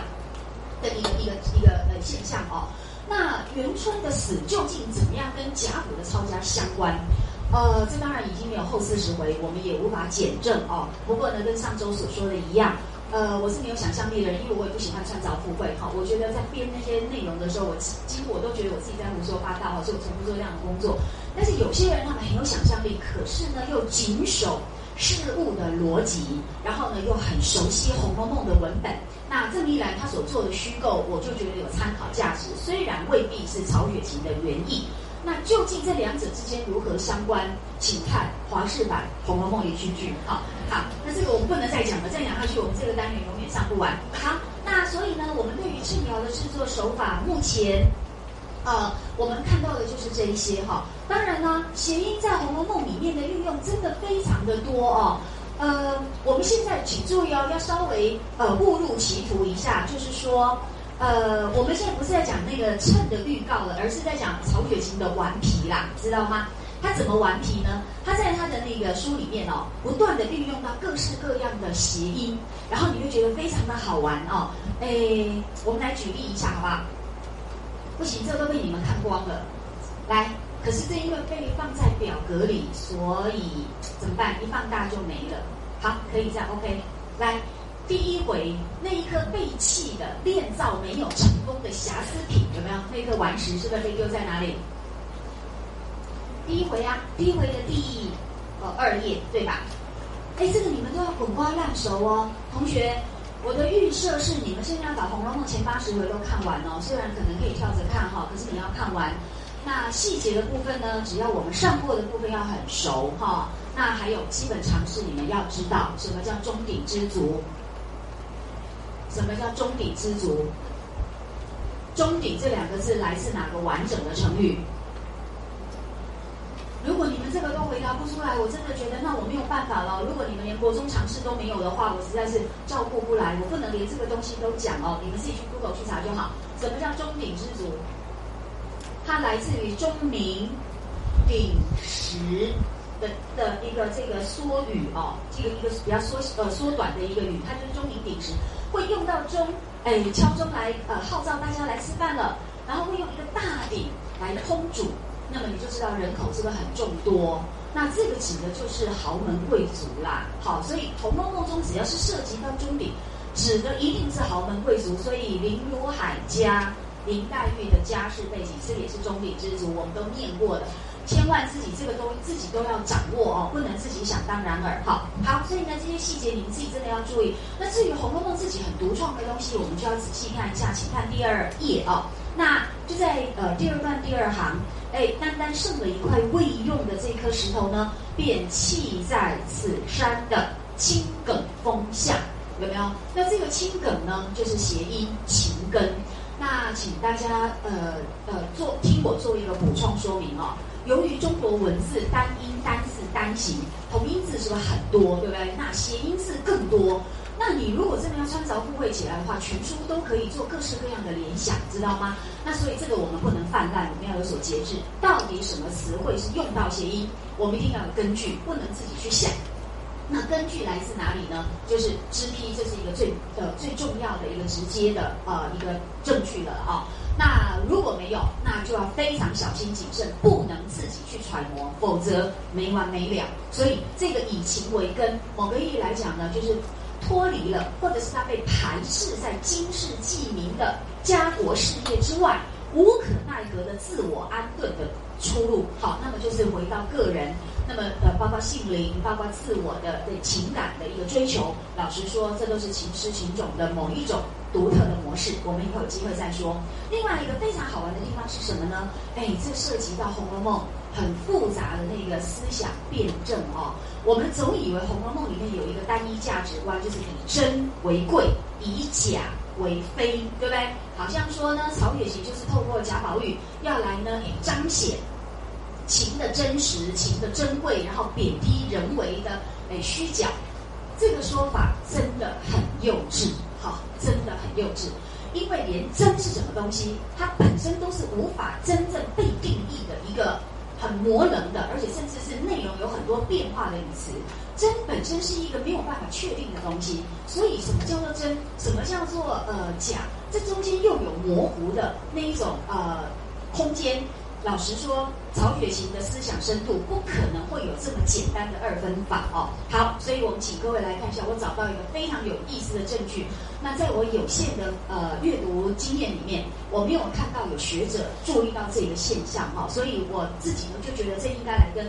的一个一个一个呃现象哦。那元春的死究竟怎么样跟贾府的抄家相关？呃，这当然已经没有后四十回，我们也无法检证哦。不过呢，跟上周所说的一样，呃，我是没有想象力的人，因为我也不喜欢穿凿附会哈。我觉得在编那些内容的时候，我几乎我都觉得我自己在胡说八道哈，所以我从不做这样的工作。但是有些人他们很有想象力，可是呢又谨守事物的逻辑，然后呢又很熟悉《红楼梦》的文本。那这么一来，他所做的虚构，我就觉得有参考价值，虽然未必是曹雪芹的原意。那究竟这两者之间如何相关？请看华视版《红楼梦》连续剧。好，好，那这个我们不能再讲了，再讲下去我们这个单元永远上不完。好，那所以呢，我们对于衬窑的制作手法，目前，呃，我们看到的就是这一些哈。当然呢，谐音在《红楼梦》里面的运用真的非常的多哦。呃，我们现在请注意哦，要稍微呃误入歧途一下，就是说。呃，我们现在不是在讲那个衬的预告了，而是在讲曹雪芹的顽皮啦，知道吗？他怎么顽皮呢？他在他的那个书里面哦，不断的运用到各式各样的谐音，然后你会觉得非常的好玩哦。哎，我们来举例一下好不好？不行，这都被你们看光了。来，可是这因为被放在表格里，所以怎么办？一放大就没了。好，可以这样，OK。来。第一回那一颗被弃的炼造没有成功的瑕疵品有没有？那颗顽石是不是被丢在哪里？第一回啊，第一回的第呃二页对吧？哎，这个你们都要滚瓜烂熟哦，同学。我的预设是你们现在要把《红楼梦》前八十回都看完哦，虽然可能可以跳着看哈，可是你要看完。那细节的部分呢？只要我们上过的部分要很熟哈。那还有基本常识，你们要知道什么叫中鼎之足。什么叫中鼎知足？中鼎这两个字来自哪个完整的成语？如果你们这个都回答不出来，我真的觉得那我没有办法了。如果你们连国中常识都没有的话，我实在是照顾不来，我不能连这个东西都讲哦。你们自己去 Google 去查就好。什么叫中鼎知足？它来自于钟鸣鼎食的的一个这个缩语哦，这个一个比较缩呃缩短的一个语，它就是钟鸣鼎食。会用到钟，哎，敲钟来呃号召大家来吃饭了，然后会用一个大鼎来烹煮，那么你就知道人口是不是很众多？那这个指的就是豪门贵族啦。好，所以《红楼梦》中只要是涉及到钟鼎，指的一定是豪门贵族。所以林如海家、林黛玉的家世背景，这也是钟鼎之族，我们都念过的。千万自己这个都自己都要掌握哦，不能自己想当然尔。好，好，所以呢这些细节你们自己真的要注意。那至于《红楼梦》自己很独创的东西，我们就要仔细看一下，请看第二页哦。那就在呃第二段第二行，哎，单单剩了一块未用的这颗石头呢，便弃在此山的青埂峰下，有没有？那这个青埂呢，就是谐音情根。那请大家呃呃做听我做一个补充说明哦。由于中国文字单音单字单形，同音字是不是很多，对不对？那谐音字更多。那你如果真的要穿凿附会起来的话，全书都可以做各式各样的联想，知道吗？那所以这个我们不能泛滥，我们要有所节制。到底什么词汇是用到谐音？我们一定要有根据，不能自己去想。那根据来自哪里呢？就是知批，这是一个最呃最重要的一个直接的呃一个证据了啊。那如果没有，那就要非常小心谨慎，不能自己去揣摩，否则没完没了。所以这个以情为根，某个意义来讲呢，就是。脱离了，或者是他被排斥在经世济民的家国事业之外，无可奈何的自我安顿的出路。好，那么就是回到个人，那么呃，包括性灵，包括自我的对情感的一个追求。老实说，这都是情诗情种的某一种独特的模式。我们以后有机会再说。另外一个非常好玩的地方是什么呢？哎，这涉及到《红楼梦》很复杂的那个思想辩证哦。我们总以为《红楼梦》里面有一个单一价值观，就是以真为贵，以假为非，对不对？好像说呢，曹雪芹就是透过贾宝玉要来呢，彰显情的真实、情的珍贵，然后贬低人为的诶虚假。这个说法真的很幼稚，哈，真的很幼稚。因为连真是什么东西，它本身都是无法真正被定义的一个。很模棱的，而且甚至是内容有很多变化的语词。真本身是一个没有办法确定的东西，所以什么叫做真，什么叫做呃假，这中间又有模糊的那一种呃空间。老实说，曹雪芹的思想深度不可能会有这么简单的二分法哦。好，所以我们请各位来看一下，我找到一个非常有意思的证据。那在我有限的呃阅读经验里面，我没有看到有学者注意到这个现象哈，所以我自己呢就觉得这应该来跟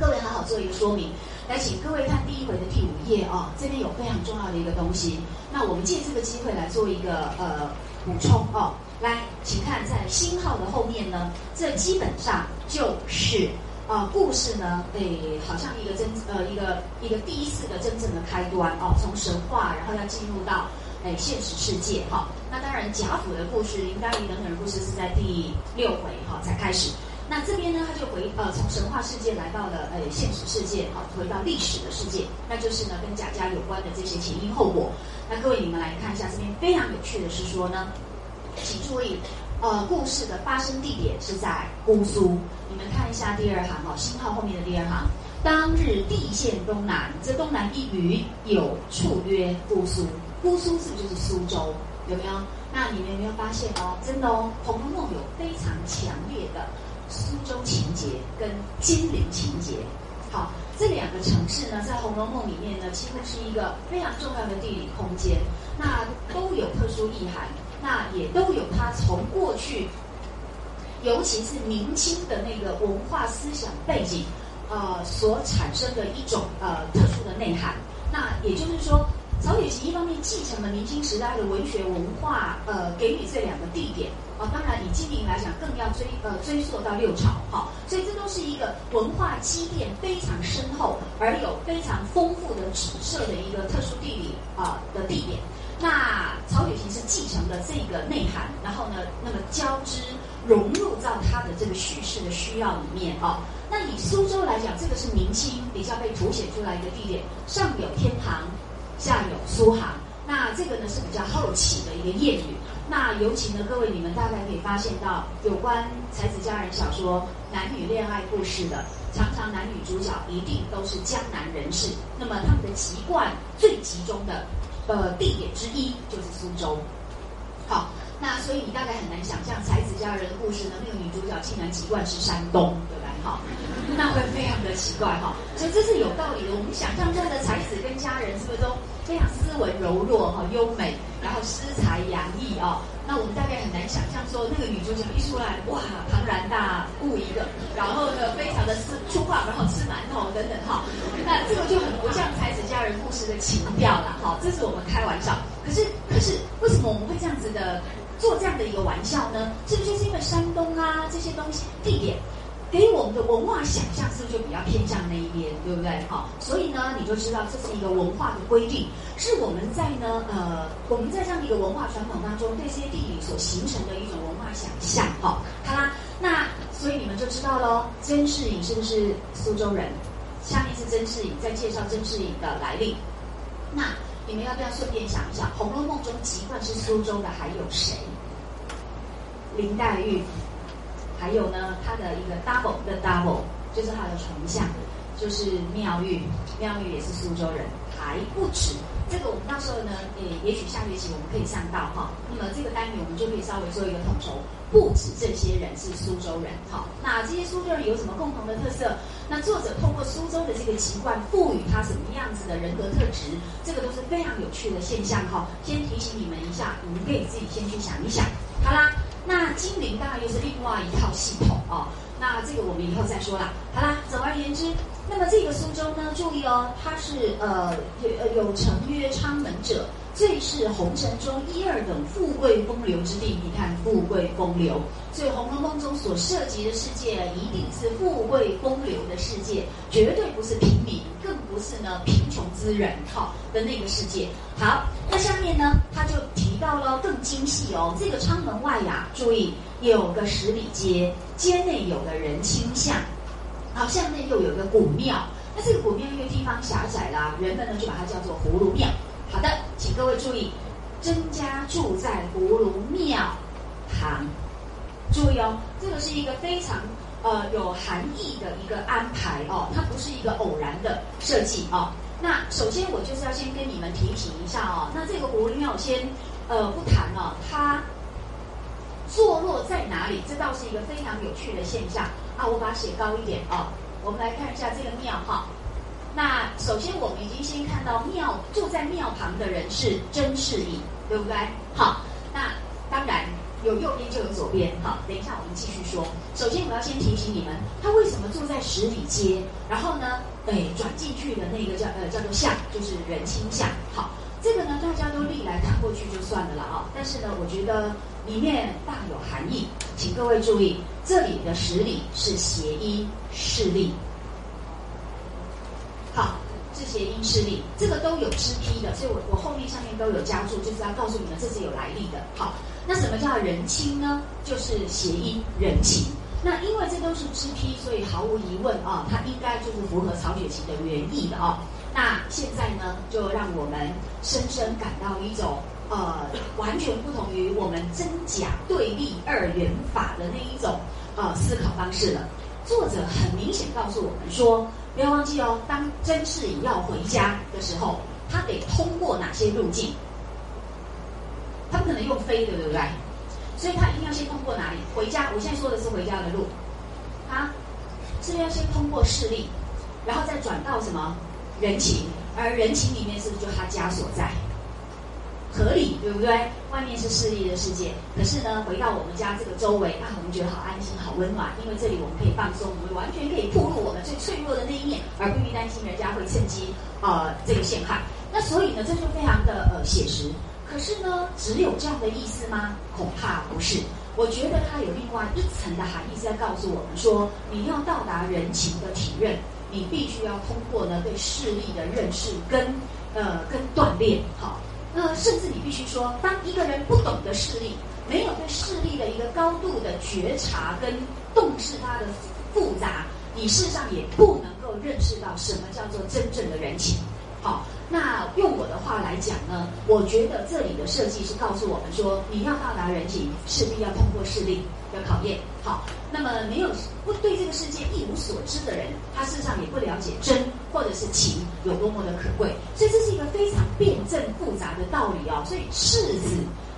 各位好好做一个说明。来，请各位看第一回的第五页哦，这边有非常重要的一个东西。那我们借这个机会来做一个呃补充哦。来，请看在星号的后面呢，这基本上就是啊，故事呢，诶，好像一个真呃一个一个第一次的真正的开端哦，从神话然后要进入到诶现实世界哈。那当然贾府的故事，林黛玉等等的故事是在第六回哈才开始。那这边呢，他就回呃从神话世界来到了诶现实世界哈，回到历史的世界，那就是呢跟贾家有关的这些前因后果。那各位你们来看一下，这边非常有趣的是说呢。请注意，呃，故事的发生地点是在姑苏。你们看一下第二行哦，星号后面的第二行。当日地陷东南，这东南一隅有处曰姑苏。姑苏是不是就是苏州？有没有？那你们有没有发现哦？真的哦，《红楼梦》有非常强烈的苏州情节跟金陵情节。好，这两个城市呢，在《红楼梦》里面呢，几乎是一个非常重要的地理空间。那都有特殊意涵。那也都有它从过去，尤其是明清的那个文化思想背景，呃，所产生的一种呃特殊的内涵。那也就是说，曹雪芹一方面继承了明清时代的文学文化，呃，给予这两个地点啊。当然，以金陵来讲，更要追呃追溯到六朝哈。所以这都是一个文化积淀非常深厚，而有非常丰富的紫色的一个特殊地理啊的地点。那曹雪芹是继承了这个内涵，然后呢，那么交织融入到他的这个叙事的需要里面哦。那以苏州来讲，这个是明清比较被凸显出来一个地点，上有天堂，下有苏杭。那这个呢是比较后起的一个谚语。那尤其呢，各位你们大概可以发现到，有关才子佳人小说男女恋爱故事的，常常男女主角一定都是江南人士。那么他们的籍贯最集中的。呃，地点之一就是苏州。好，那所以你大概很难想象才子佳人的故事呢，那个女主角竟然籍贯是山东，对吧？好，那会非常的奇怪哈。所以这是有道理的。我们想象这样的才子跟佳人是不是都非常斯文柔弱哈，优美，然后诗才洋溢啊？那我们大概很难想象说，那个女主角一出来，哇，庞然大物一个，然后呢，非常的吃粗犷，然后吃馒头等等哈。那这个就佳人故事的情调了哈。这是我们开玩笑。可是，可是为什么我们会这样子的做这样的一个玩笑呢？是不是就是因为山东啊这些东西地点？给我们的文化想象是不是就比较偏向那一边，对不对？好，所以呢，你就知道这是一个文化的规定，是我们在呢，呃，我们在这样的一个文化传统当中，对这些地理所形成的一种文化想象。好，好啦，那所以你们就知道喽，甄士隐是不是苏州人？下面是曾志颖在介绍甄志颖的来历。那你们要不要顺便想一想，《红楼梦》中籍贯是苏州的还有谁？林黛玉，还有呢，他的一个 double 的 double，就是他的丞相，就是妙玉，妙玉也是苏州人，还不止。这个我们到时候呢，也也许下学期我们可以上到哈。那么这个单元我们就可以稍微做一个统筹，不止这些人是苏州人哈。那这些苏州人有什么共同的特色？那作者透过苏州的这个籍贯，赋予他什么样子的人格特质？这个都是非常有趣的现象哈。先提醒你们一下，你们可以自己先去想一想。好啦，那金陵当然又是另外一套系统哦。那这个我们以后再说啦。好啦，总而言之，那么这个苏州呢，注意哦，它是呃有呃有成曰昌门者，最是红尘中一二等富贵风流之地。你看富贵风流，所以《红楼梦》中所涉及的世界一定是富贵风流的世界，绝对不是平民，更不是呢贫穷之人哈的那个世界。好，那下面呢，他就提到了更精细哦，这个昌门外呀，注意。有个十里街，街内有个人清好，巷内又有一个古庙。那这个古庙因为地方狭窄啦，人们呢就把它叫做葫芦庙。好的，请各位注意，曾家住在葫芦庙旁。注意哦，这个是一个非常呃有含义的一个安排哦，它不是一个偶然的设计哦。那首先我就是要先跟你们提醒一下哦，那这个葫芦庙先呃不谈了，它。坐落在哪里？这倒是一个非常有趣的现象啊！我把它写高一点啊。我们来看一下这个庙哈。那首先我们已经先看到庙住在庙旁的人是甄士隐，对不对？好，那当然有右边就有左边。好，等一下我们继续说。首先我要先提醒你们，他为什么住在十里街？然后呢，哎，转进去的那个叫呃叫做巷，就是人清巷。好，这个呢大家都历来看过去就算了了啊。但是呢，我觉得。里面大有含义，请各位注意，这里的十里是谐音势力。好，是谐音势力，这个都有支批的，所以我我后面上面都有加注，就是要告诉你们这是有来历的。好，那什么叫人亲呢？就是谐音人情。那因为这都是支批，所以毫无疑问啊，它应该就是符合曹雪芹的原意的啊。那现在呢，就让我们深深感到一种。呃，完全不同于我们真假对立二元法的那一种呃思考方式了。作者很明显告诉我们说，不要忘记哦，当甄士隐要回家的时候，他得通过哪些路径？他不可能用飞的，对不对？所以他一定要先通过哪里？回家，我现在说的是回家的路，啊，是要先通过势力，然后再转到什么人情？而人情里面是不是就他家所在？合理对不对？外面是势力的世界，可是呢，回到我们家这个周围啊，我们觉得好安心、好温暖，因为这里我们可以放松，我们完全可以暴露我们最脆弱的那一面，而不必担心人家会趁机呃这个陷害。那所以呢，这就非常的呃写实。可是呢，只有这样的意思吗？恐怕不是。我觉得它有另外一层的含义，是在告诉我们说，你要到达人情的体认，你必须要通过呢对势力的认识跟呃跟锻炼，好。那，甚至你必须说，当一个人不懂得势力，没有对势力的一个高度的觉察跟洞视它的复杂，你事实上也不能够认识到什么叫做真正的人情。好，那用我的话来讲呢，我觉得这里的设计是告诉我们说，你要到达人情，势必要通过势力要考验。好，那么没有不对这个世界一无所知的人，他事实上也不了解真或者是情有多么的可贵。所以这是一个非常辩证复杂的道理哦。所以世子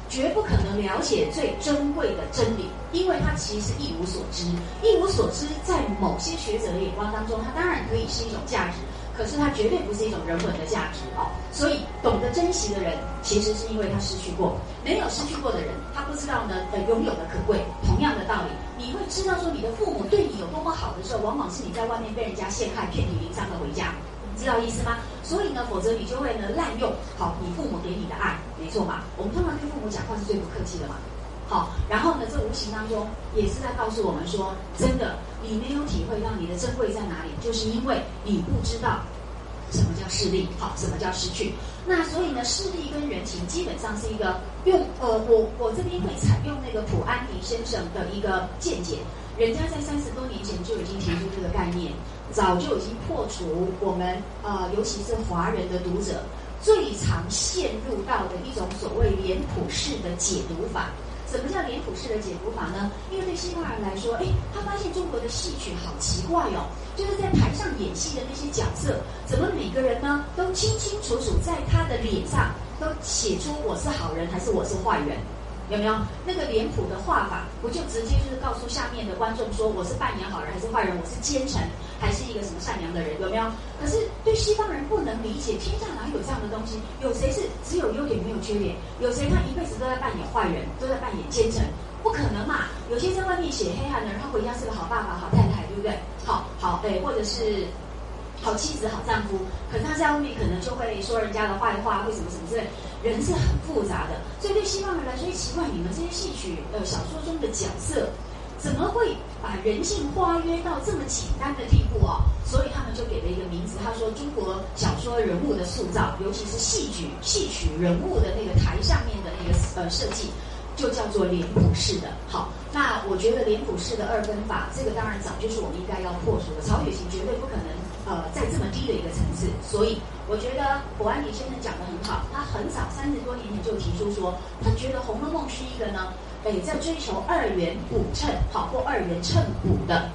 绝不可能了解最珍贵的真理，因为他其实一无所知。一无所知，在某些学者的眼光当中，它当然可以是一种价值。可是它绝对不是一种人文的价值哦，所以懂得珍惜的人，其实是因为他失去过；没有失去过的人，他不知道呢呃拥有的可贵。同样的道理，你会知道说你的父母对你有多么好的时候，往往是你在外面被人家陷害、遍体鳞伤的回家，知道意思吗？所以呢，否则你就会呢滥用好你父母给你的爱，没错嘛？我们通常对父母讲话是最不客气的嘛。好，然后呢，这无形当中也是在告诉我们说，真的，你没有体会到你的珍贵在哪里，就是因为你不知道什么叫势力，好，什么叫失去。那所以呢，势力跟人情基本上是一个用呃，我我这边会采用那个普安迪先生的一个见解。人家在三十多年前就已经提出这个概念，早就已经破除我们呃，尤其是华人的读者最常陷入到的一种所谓脸谱式的解读法。什么叫脸谱式的解读法呢？因为对西方人来说，哎，他发现中国的戏曲好奇怪哟，就是在台上演戏的那些角色，怎么每个人呢都清清楚楚在他的脸上都写出我是好人还是我是坏人。有没有那个脸谱的画法？不就直接就是告诉下面的观众说，我是扮演好人还是坏人？我是奸臣还是一个什么善良的人？有没有？可是对西方人不能理解，天下哪有这样的东西？有谁是只有优点没有缺点？有谁他一辈子都在扮演坏人，都在扮演奸臣？不可能嘛！有些在外面写黑暗的人，他回家是个好爸爸、好太太，对不对？好好哎，或者是。好妻子、好丈夫，可他在外面可能就会说人家的坏话，会什么什么之类。人是很复杂的，所以对西方人来说，奇怪，你们这些戏曲呃小说中的角色，怎么会把人性化约到这么简单的地步哦？所以他们就给了一个名字，他说中国小说人物的塑造，尤其是戏曲戏曲人物的那个台上面的那个呃设计。就叫做脸谱式的。好，那我觉得脸谱式的二分法，这个当然早就是我们应该要破除的。曹雪芹绝对不可能呃在这么低的一个层次，所以我觉得卜安迪先生讲的很好。他很早三十多年前就提出说，他觉得《红楼梦》是一个呢，哎，在追求二元补衬，好或二元衬补的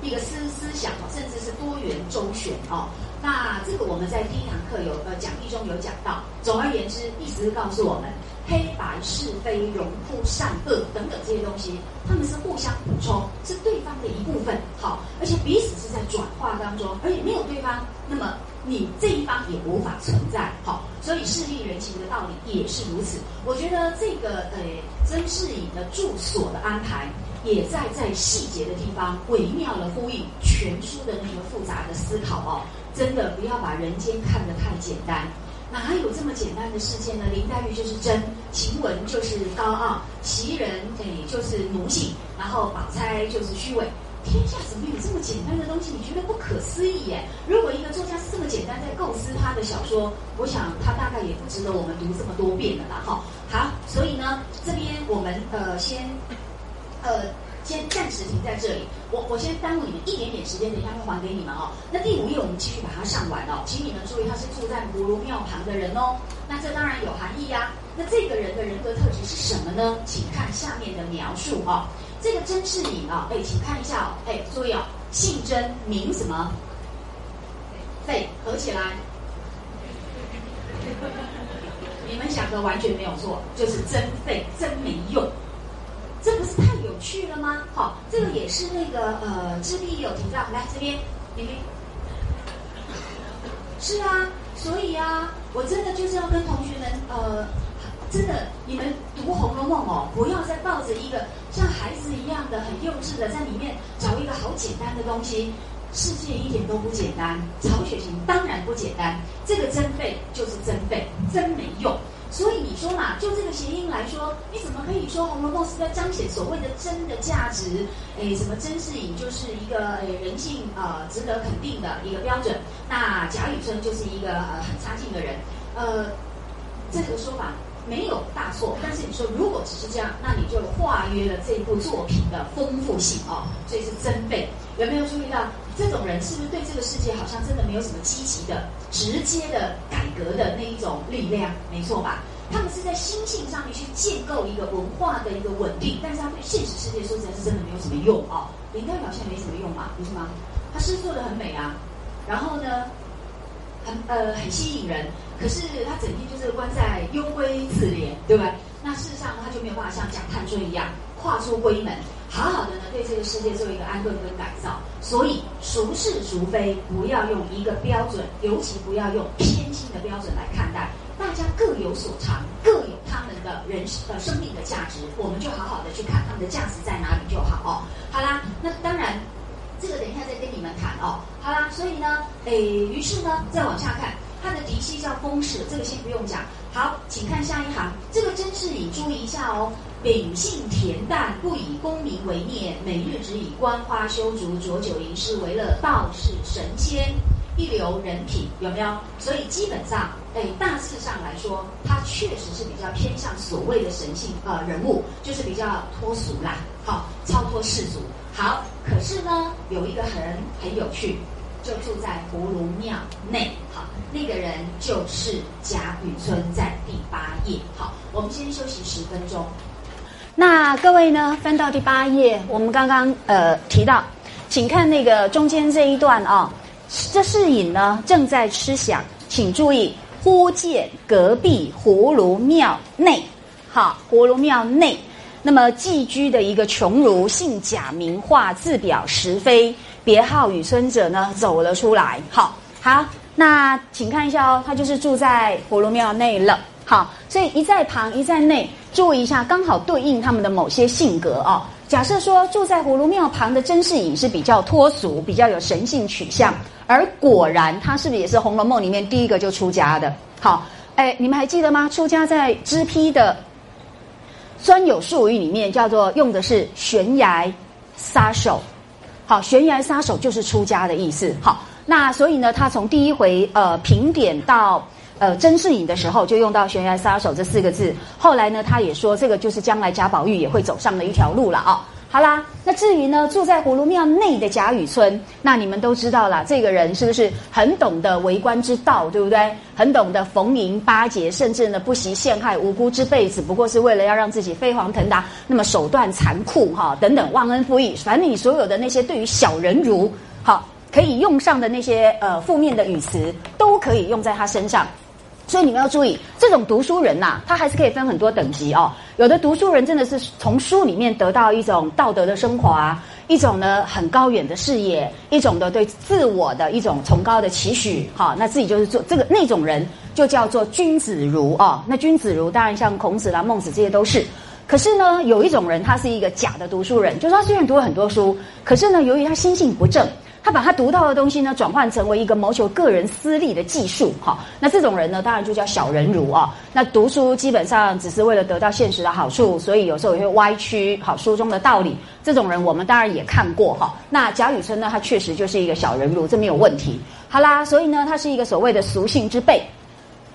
一个思思想，甚至是多元周旋哦。那这个我们在第一堂课有呃讲义中有讲到。总而言之，意思是告诉我们。黑白是非、荣枯善恶等等这些东西，他们是互相补充，是对方的一部分。好，而且彼此是在转化当中，而且没有对方，那么你这一方也无法存在。好，所以势利人情的道理也是如此。我觉得这个呃曾仕隐的住所的安排，也在在细节的地方微妙的呼应全书的那个复杂的思考哦。真的不要把人间看得太简单。哪有这么简单的事件呢？林黛玉就是真，晴雯就是高傲，袭人哎就是奴性，然后宝钗就是虚伪。天下怎么有这么简单的东西？你觉得不可思议耶？如果一个作家是这么简单在构思他的小说，我想他大概也不值得我们读这么多遍了啦。哈，好，所以呢，这边我们呃先呃。先暂时停在这里，我我先耽误你们一点点时间，等一下会还给你们哦。那第五页我们继续把它上完哦，请你们注意，他是住在葫芦庙旁的人哦。那这当然有含义呀。那这个人的人格特质是什么呢？请看下面的描述哦。这个甄士隐啊，哎，请看一下哦，哎，注意哦，姓甄名什么？费合起来，<laughs> 你们想的完全没有错，就是真废，真没用。这不是太有趣了吗？好，这个也是那个呃，智力有提到。来这边，明明。是啊，所以啊，我真的就是要跟同学们呃，真的，你们读《红楼梦》哦，不要再抱着一个像孩子一样的很幼稚的在里面找一个好简单的东西。世界一点都不简单，曹雪芹当然不简单。这个真废就是真废，真没用。所以你说嘛，就这个谐音来说，你怎么可以说《红楼梦》是在彰显所谓的真的价值？诶，什么甄士隐就是一个诶人性呃值得肯定的一个标准，那贾雨村就是一个呃很差劲的人，呃，这个说法没有大错。但是你说如果只是这样，那你就化约了这部作品的丰富性哦，所以是真废。有没有注意到？这种人是不是对这个世界好像真的没有什么积极的、直接的改革的那一种力量？没错吧？他们是在心性上面去建构一个文化的一个稳定，但是他对现实世界说起来是真的没有什么用哦。林黛玉好像没什么用嘛，不是吗？他诗做的很美啊，然后呢，很呃很吸引人，可是他整天就是关在幽闺自怜，对不对？那事实上他就没有办法像蒋探春一样跨出闺门。好好的呢，对这个世界做一个安顿跟改造。所以孰是孰非，不要用一个标准，尤其不要用偏心的标准来看待。大家各有所长，各有他们的人呃生命的价值，我们就好好的去看他们的价值在哪里就好哦。好啦，那当然，这个等一下再跟你们谈哦。好啦，所以呢，诶，于是呢，再往下看，他的嫡系叫封氏，这个先不用讲。好，请看下一行，这个真是你注意一下哦。秉性恬淡，不以功名为念，每日只以观花修竹、浊酒吟诗为乐，道是神仙。一流人品，有没有？所以基本上，哎，大致上来说，他确实是比较偏向所谓的神性呃人物，就是比较脱俗啦，好，超脱世俗。好，可是呢，有一个很很有趣，就住在葫芦庙内，好，那个人就是贾雨村，在第八页。好，我们先休息十分钟。那各位呢，翻到第八页，我们刚刚呃提到，请看那个中间这一段啊，这侍隐呢正在吃响，请注意，忽见隔壁葫芦庙内，好，葫芦庙内。那么寄居的一个穷儒，姓贾名化，字表石飞，别号雨村者呢，走了出来。好，好，那请看一下哦，他就是住在葫芦庙内了。好，所以一在旁，一在内，注意一下，刚好对应他们的某些性格哦。假设说住在葫芦庙旁的甄士隐是比较脱俗，比较有神性取向，而果然他是不是也是《红楼梦》里面第一个就出家的？好，哎，你们还记得吗？出家在支批的。专有术语里面叫做用的是悬崖杀手，好，悬崖杀手就是出家的意思。好，那所以呢，他从第一回呃评点到呃甄士隐的时候，就用到悬崖杀手这四个字。后来呢，他也说这个就是将来贾宝玉也会走上的一条路了啊。好啦，那至于呢，住在葫芦庙内的贾雨村，那你们都知道啦，这个人是不是很懂得为官之道，对不对？很懂得逢迎巴结，甚至呢不惜陷害无辜之辈，只不过是为了要让自己飞黄腾达，那么手段残酷哈，等等忘恩负义，反正你所有的那些对于小人如好可以用上的那些呃负面的语词，都可以用在他身上。所以你们要注意，这种读书人呐，他还是可以分很多等级哦。有的读书人真的是从书里面得到一种道德的升华，一种呢很高远的视野，一种的对自我的一种崇高的期许。哈，那自己就是做这个那种人，就叫做君子如啊。那君子如当然像孔子啦、孟子这些都是。可是呢，有一种人，他是一个假的读书人，就是他虽然读了很多书，可是呢，由于他心性不正。他把他读到的东西呢，转换成为一个谋求个人私利的技术，哈，那这种人呢，当然就叫小人儒啊。那读书基本上只是为了得到现实的好处，所以有时候也会歪曲好书中的道理。这种人我们当然也看过哈。那贾雨村呢，他确实就是一个小人儒，这没有问题。好啦，所以呢，他是一个所谓的俗性之辈，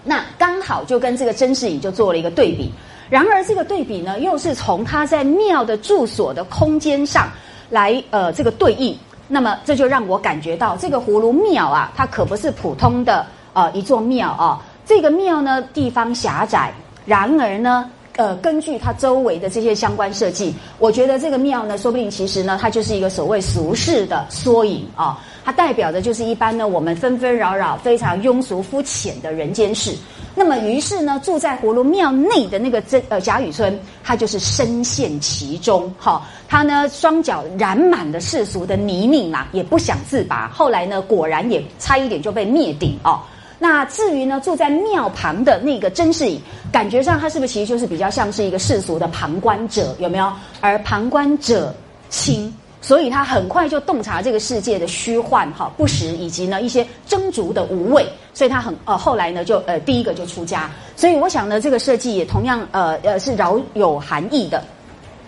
那刚好就跟这个甄士隐就做了一个对比。然而这个对比呢，又是从他在庙的住所的空间上来呃这个对应。那么这就让我感觉到，这个葫芦庙啊，它可不是普通的呃一座庙啊。这个庙呢，地方狭窄，然而呢，呃，根据它周围的这些相关设计，我觉得这个庙呢，说不定其实呢，它就是一个所谓俗世的缩影啊。它代表的就是一般呢，我们纷纷扰扰、非常庸俗肤浅的人间事。那么，于是呢，住在葫芦庙内的那个真呃贾雨村，他就是深陷其中，哈，他呢双脚染满了世俗的泥泞啊，也不想自拔。后来呢，果然也差一点就被灭顶哦。那至于呢，住在庙旁的那个甄士隐，感觉上他是不是其实就是比较像是一个世俗的旁观者，有没有？而旁观者清。所以他很快就洞察这个世界的虚幻哈不实，以及呢一些争逐的无畏，所以他很呃后来呢就呃第一个就出家。所以我想呢这个设计也同样呃呃是饶有含义的，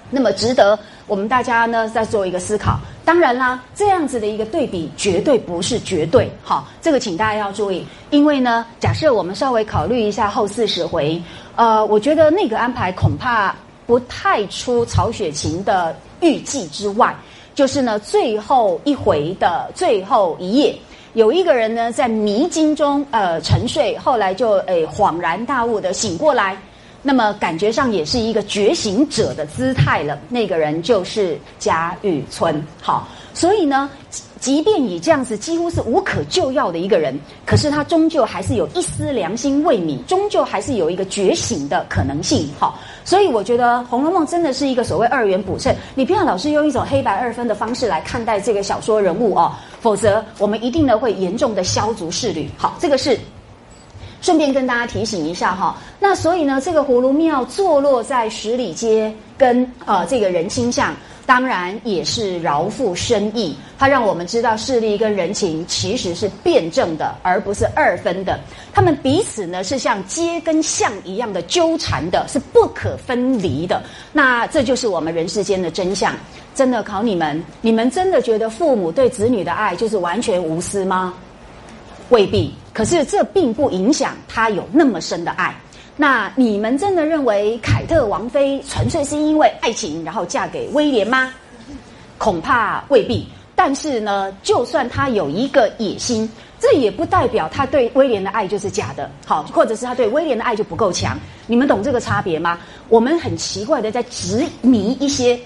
那么值得我们大家呢再做一个思考。当然啦，这样子的一个对比绝对不是绝对哈，这个请大家要注意，因为呢假设我们稍微考虑一下后四十回，呃，我觉得那个安排恐怕不太出曹雪芹的预计之外。就是呢，最后一回的最后一夜，有一个人呢在迷津中呃沉睡，后来就诶恍然大悟的醒过来，那么感觉上也是一个觉醒者的姿态了。那个人就是贾雨村。好，所以呢。即便你这样子几乎是无可救药的一个人，可是他终究还是有一丝良心未泯，终究还是有一个觉醒的可能性。哈，所以我觉得《红楼梦》真的是一个所谓二元补衬，你不要老是用一种黑白二分的方式来看待这个小说人物哦，否则我们一定呢会严重的消足适履。好，这个是顺便跟大家提醒一下哈。那所以呢，这个葫芦庙坐落在十里街，跟呃这个人清巷。当然也是饶富深意，它让我们知道势力跟人情其实是辩证的，而不是二分的。他们彼此呢是像街跟巷一样的纠缠的，是不可分离的。那这就是我们人世间的真相。真的考你们，你们真的觉得父母对子女的爱就是完全无私吗？未必。可是这并不影响他有那么深的爱。那你们真的认为凯特王妃纯粹是因为爱情然后嫁给威廉吗？恐怕未必。但是呢，就算他有一个野心，这也不代表他对威廉的爱就是假的。好，或者是他对威廉的爱就不够强。你们懂这个差别吗？我们很奇怪的在执迷一些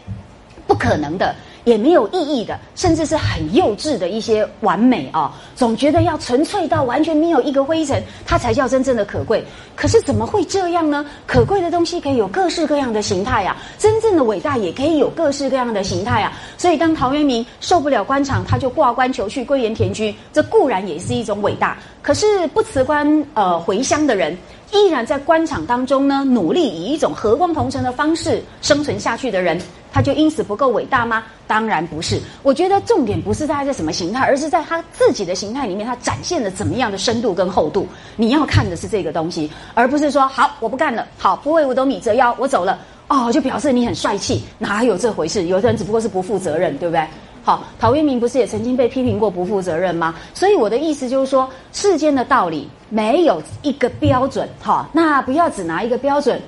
不可能的。也没有意义的，甚至是很幼稚的一些完美啊，总觉得要纯粹到完全没有一个灰尘，它才叫真正的可贵。可是怎么会这样呢？可贵的东西可以有各式各样的形态啊，真正的伟大也可以有各式各样的形态啊。所以当陶渊明受不了官场，他就挂官求去，归园田居，这固然也是一种伟大。可是不辞官呃回乡的人。依然在官场当中呢，努力以一种和光同尘的方式生存下去的人，他就因此不够伟大吗？当然不是。我觉得重点不是在在什么形态，而是在他自己的形态里面，他展现了怎么样的深度跟厚度。你要看的是这个东西，而不是说好我不干了，好不为五斗米折腰，我走了哦，就表示你很帅气，哪有这回事？有的人只不过是不负责任，对不对？好，陶渊明不是也曾经被批评过不负责任吗？所以我的意思就是说，世间的道理没有一个标准，哈，那不要只拿一个标准，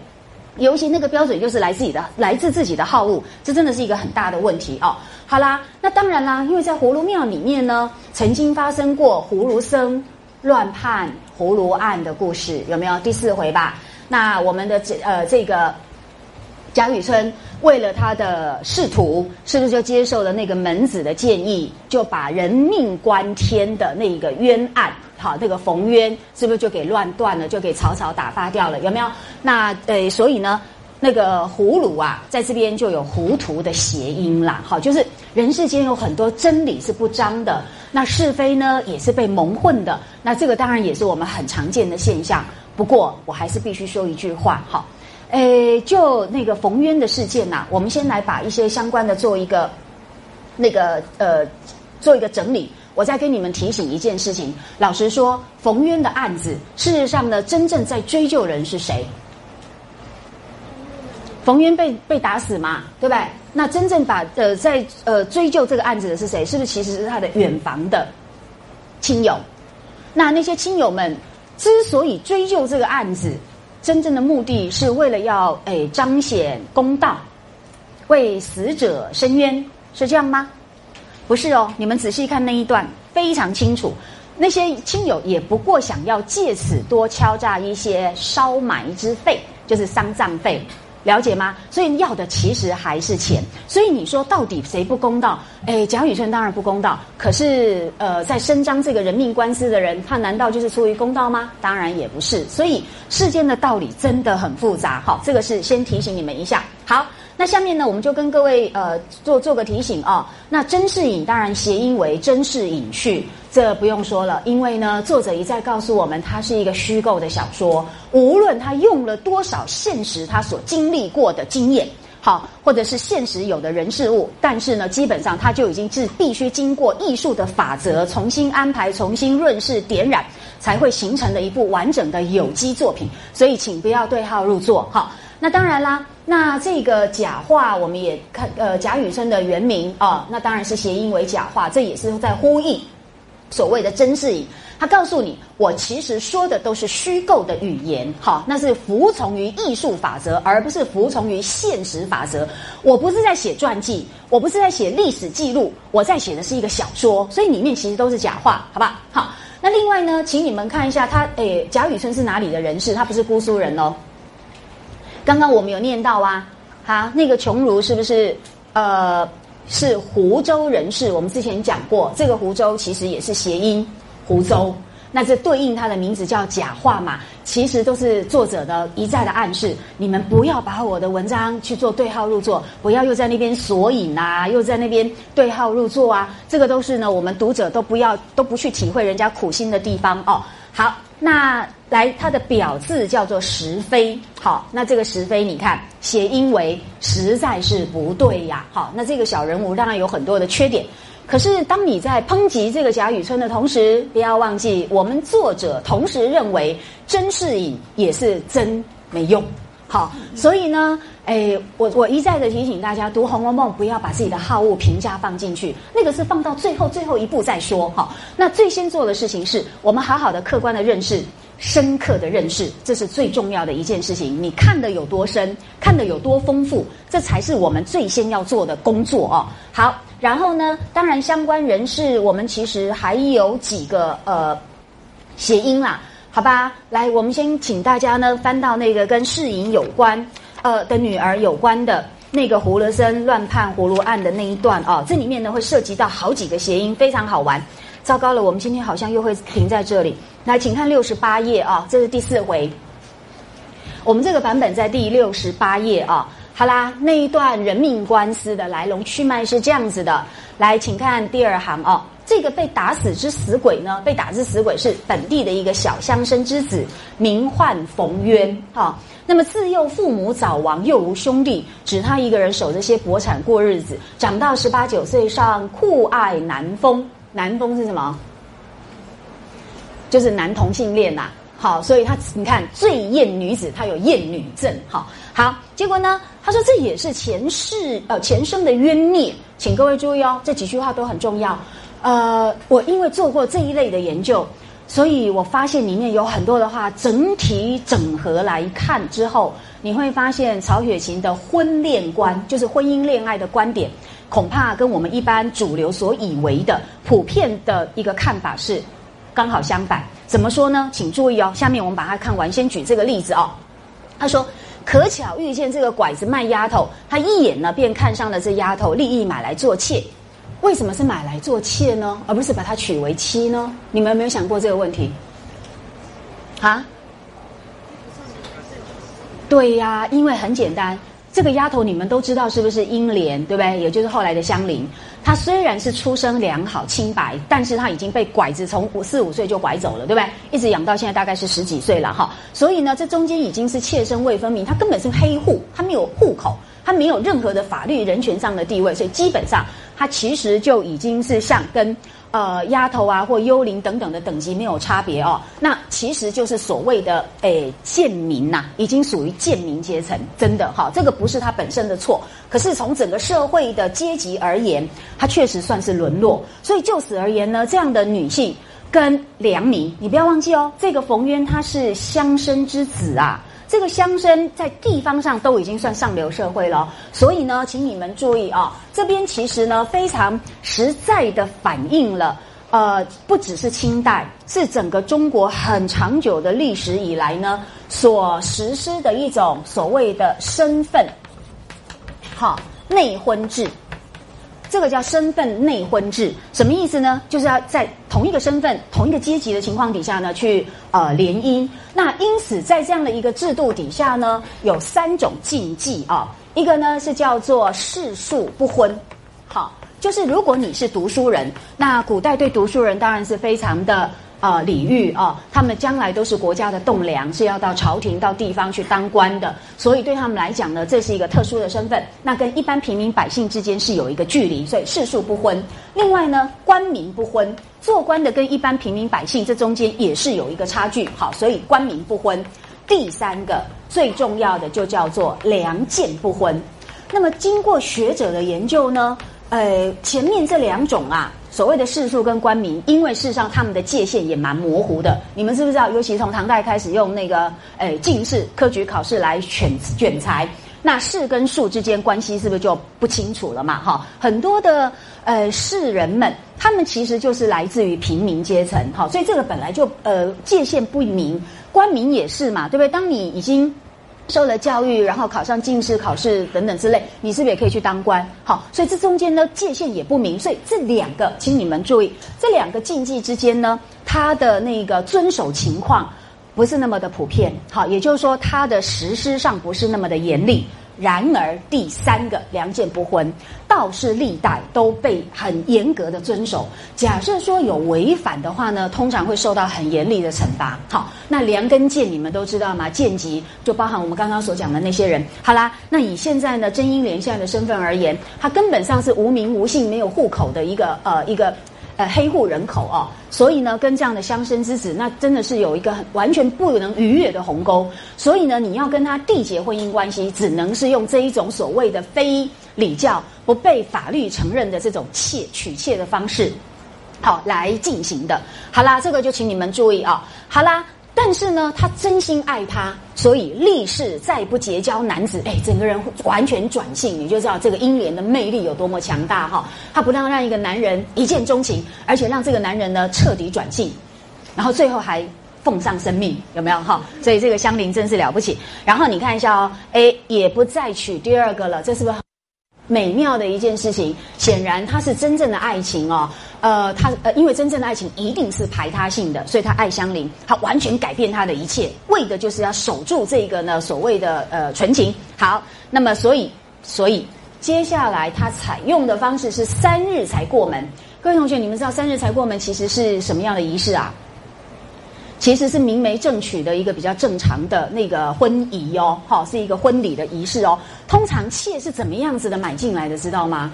尤其那个标准就是来自己的，来自自己的好恶，这真的是一个很大的问题哦。好啦，那当然啦，因为在葫芦庙里面呢，曾经发生过葫芦僧乱判葫芦案的故事，有没有？第四回吧。那我们的这呃这个。贾雨村为了他的仕途，是不是就接受了那个门子的建议，就把人命关天的那一个冤案，好，那个冯冤是不是就给乱断了，就给草草打发掉了？有没有？那呃，所以呢，那个葫芦啊，在这边就有糊涂的谐音啦。好，就是人世间有很多真理是不彰的，那是非呢也是被蒙混的。那这个当然也是我们很常见的现象。不过我还是必须说一句话，好。诶，就那个冯渊的事件呐，我们先来把一些相关的做一个那个呃做一个整理。我再跟你们提醒一件事情。老实说，冯渊的案子，事实上呢，真正在追究人是谁？冯渊被被打死嘛，对不对？那真正把呃在呃追究这个案子的是谁？是不是其实是他的远房的亲友？那那些亲友们之所以追究这个案子。真正的目的是为了要诶彰显公道，为死者伸冤，是这样吗？不是哦，你们仔细看那一段，非常清楚。那些亲友也不过想要借此多敲诈一些烧埋之费，就是丧葬费。了解吗？所以要的其实还是钱。所以你说到底谁不公道？哎，贾雨村当然不公道。可是，呃，在伸张这个人命官司的人，他难道就是出于公道吗？当然也不是。所以世间的道理真的很复杂。好，这个是先提醒你们一下。好。那下面呢，我们就跟各位呃做做个提醒啊。那甄士隐当然谐音为甄士隐去，这不用说了，因为呢，作者一再告诉我们，它是一个虚构的小说。无论他用了多少现实他所经历过的经验，好，或者是现实有的人事物，但是呢，基本上他就已经是必须经过艺术的法则重新安排、重新润饰、点染，才会形成的一部完整的有机作品。所以，请不要对号入座，好。那当然啦，那这个假话我们也看，呃，贾雨村的原名啊，那当然是谐音为假话，这也是在呼应所谓的甄士隐。他告诉你，我其实说的都是虚构的语言，哈，那是服从于艺术法则，而不是服从于现实法则。我不是在写传记，我不是在写历史记录，我在写的是一个小说，所以里面其实都是假话，好吧？好，那另外呢，请你们看一下他，诶，贾雨村是哪里的人士？他不是姑苏人哦。刚刚我们有念到啊，哈，那个穷儒是不是呃是湖州人士？我们之前讲过，这个湖州其实也是谐音湖州，那这对应他的名字叫假话嘛？其实都是作者的一再的暗示，你们不要把我的文章去做对号入座，不要又在那边索引啊，又在那边对号入座啊，这个都是呢，我们读者都不要都不去体会人家苦心的地方哦。好，那。来，它的表字叫做石飞，好，那这个石飞，你看谐音为实在是不对呀，好，那这个小人物当然有很多的缺点，可是当你在抨击这个贾雨村的同时，不要忘记，我们作者同时认为甄士隐也是真没用，好，所以呢，哎，我我一再的提醒大家，读《红楼梦》不要把自己的好恶评价放进去，那个是放到最后最后一步再说哈。那最先做的事情是我们好好的客观的认识。深刻的认识，这是最重要的一件事情。你看的有多深，看的有多丰富，这才是我们最先要做的工作哦。好，然后呢，当然相关人士，我们其实还有几个呃谐音啦，好吧？来，我们先请大家呢翻到那个跟世隐有关呃的女儿有关的那个葫芦僧乱判葫芦案的那一段哦，这里面呢会涉及到好几个谐音，非常好玩。糟糕了，我们今天好像又会停在这里。来，请看六十八页啊，这是第四回。我们这个版本在第六十八页啊。好啦，那一段人命官司的来龙去脉是这样子的。来，请看第二行哦。这个被打死之死鬼呢，被打之死鬼是本地的一个小乡绅之子，名唤冯渊。哈，那么自幼父母早亡，又无兄弟，只他一个人守着些薄产过日子。长到十八九岁上，酷爱男风。男风是什么？就是男同性恋呐，好，所以他你看最艳女子，她有艳女症，好，好，结果呢，他说这也是前世呃前生的冤孽，请各位注意哦，这几句话都很重要。呃，我因为做过这一类的研究，所以我发现里面有很多的话，整体整合来看之后，你会发现曹雪芹的婚恋观，就是婚姻恋爱的观点，恐怕跟我们一般主流所以为的普遍的一个看法是。刚好相反，怎么说呢？请注意哦，下面我们把它看完。先举这个例子哦。他说：“可巧遇见这个拐子卖丫头，他一眼呢便看上了这丫头，立意买来做妾。为什么是买来做妾呢？而不是把她娶为妻呢？你们有没有想过这个问题？啊？对呀，因为很简单。”这个丫头你们都知道是不是英莲，对不对？也就是后来的香菱。她虽然是出生良好清白，但是她已经被拐子从五四五岁就拐走了，对不对？一直养到现在大概是十几岁了哈。所以呢，这中间已经是妾身未分明，她根本是黑户，她没有户口，她没有任何的法律人权上的地位，所以基本上她其实就已经是像跟。呃，丫头啊，或幽灵等等的等级没有差别哦。那其实就是所谓的诶贱民呐，已经属于贱民阶层，真的哈。这个不是他本身的错，可是从整个社会的阶级而言，他确实算是沦落。所以就此而言呢，这样的女性跟良民，你不要忘记哦，这个冯渊他是乡绅之子啊。这个乡绅在地方上都已经算上流社会了，所以呢，请你们注意啊，这边其实呢非常实在的反映了，呃，不只是清代，是整个中国很长久的历史以来呢所实施的一种所谓的身份，好内婚制。这个叫身份内婚制，什么意思呢？就是要在同一个身份、同一个阶级的情况底下呢，去呃联姻。那因此，在这样的一个制度底下呢，有三种禁忌啊。一个呢是叫做世庶不婚，好，就是如果你是读书人，那古代对读书人当然是非常的。啊，礼遇啊，他们将来都是国家的栋梁，是要到朝廷、到地方去当官的，所以对他们来讲呢，这是一个特殊的身份。那跟一般平民百姓之间是有一个距离，所以世庶不婚。另外呢，官民不婚，做官的跟一般平民百姓这中间也是有一个差距。好，所以官民不婚。第三个最重要的就叫做良贱不婚。那么经过学者的研究呢，呃，前面这两种啊。所谓的士庶跟官民，因为事实上他们的界限也蛮模糊的。你们知不知道？尤其从唐代开始用那个诶进士科举考试来选选才，那士跟庶之间关系是不是就不清楚了嘛？哈，很多的呃士人们，他们其实就是来自于平民阶层，哈，所以这个本来就呃界限不明。官民也是嘛，对不对？当你已经受了教育，然后考上进士考试等等之类，你是不是也可以去当官？好，所以这中间呢界限也不明，所以这两个，请你们注意，这两个禁忌之间呢，它的那个遵守情况不是那么的普遍。好，也就是说，它的实施上不是那么的严厉。然而，第三个良贱不婚，倒是历代都被很严格的遵守。假设说有违反的话呢，通常会受到很严厉的惩罚。好，那良跟贱你们都知道吗？贱籍就包含我们刚刚所讲的那些人。好啦，那以现在呢，真英莲现在的身份而言，他根本上是无名无姓、没有户口的一个呃一个呃黑户人口哦，所以呢，跟这样的乡绅之子，那真的是有一个很完全不能逾越的鸿沟。所以呢，你要跟他缔结婚姻关系，只能是用这一种所谓的非礼教、不被法律承认的这种妾娶妾的方式，好来进行的。好啦，这个就请你们注意啊。好啦。但是呢，他真心爱她，所以立誓再不结交男子。哎，整个人完全转性，你就知道这个英莲的魅力有多么强大哈！他不但让一个男人一见钟情，而且让这个男人呢彻底转性，然后最后还奉上生命，有没有哈？所以这个香菱真是了不起。然后你看一下哦，哎，也不再娶第二个了，这是不是？美妙的一件事情，显然他是真正的爱情哦。呃，他呃，因为真正的爱情一定是排他性的，所以他爱香菱，他完全改变他的一切，为的就是要守住这个呢所谓的呃纯情。好，那么所以所以接下来他采用的方式是三日才过门。各位同学，你们知道三日才过门其实是什么样的仪式啊？其实是明媒正娶的一个比较正常的那个婚仪哦，好，是一个婚礼的仪式哦。通常妾是怎么样子的买进来的，知道吗？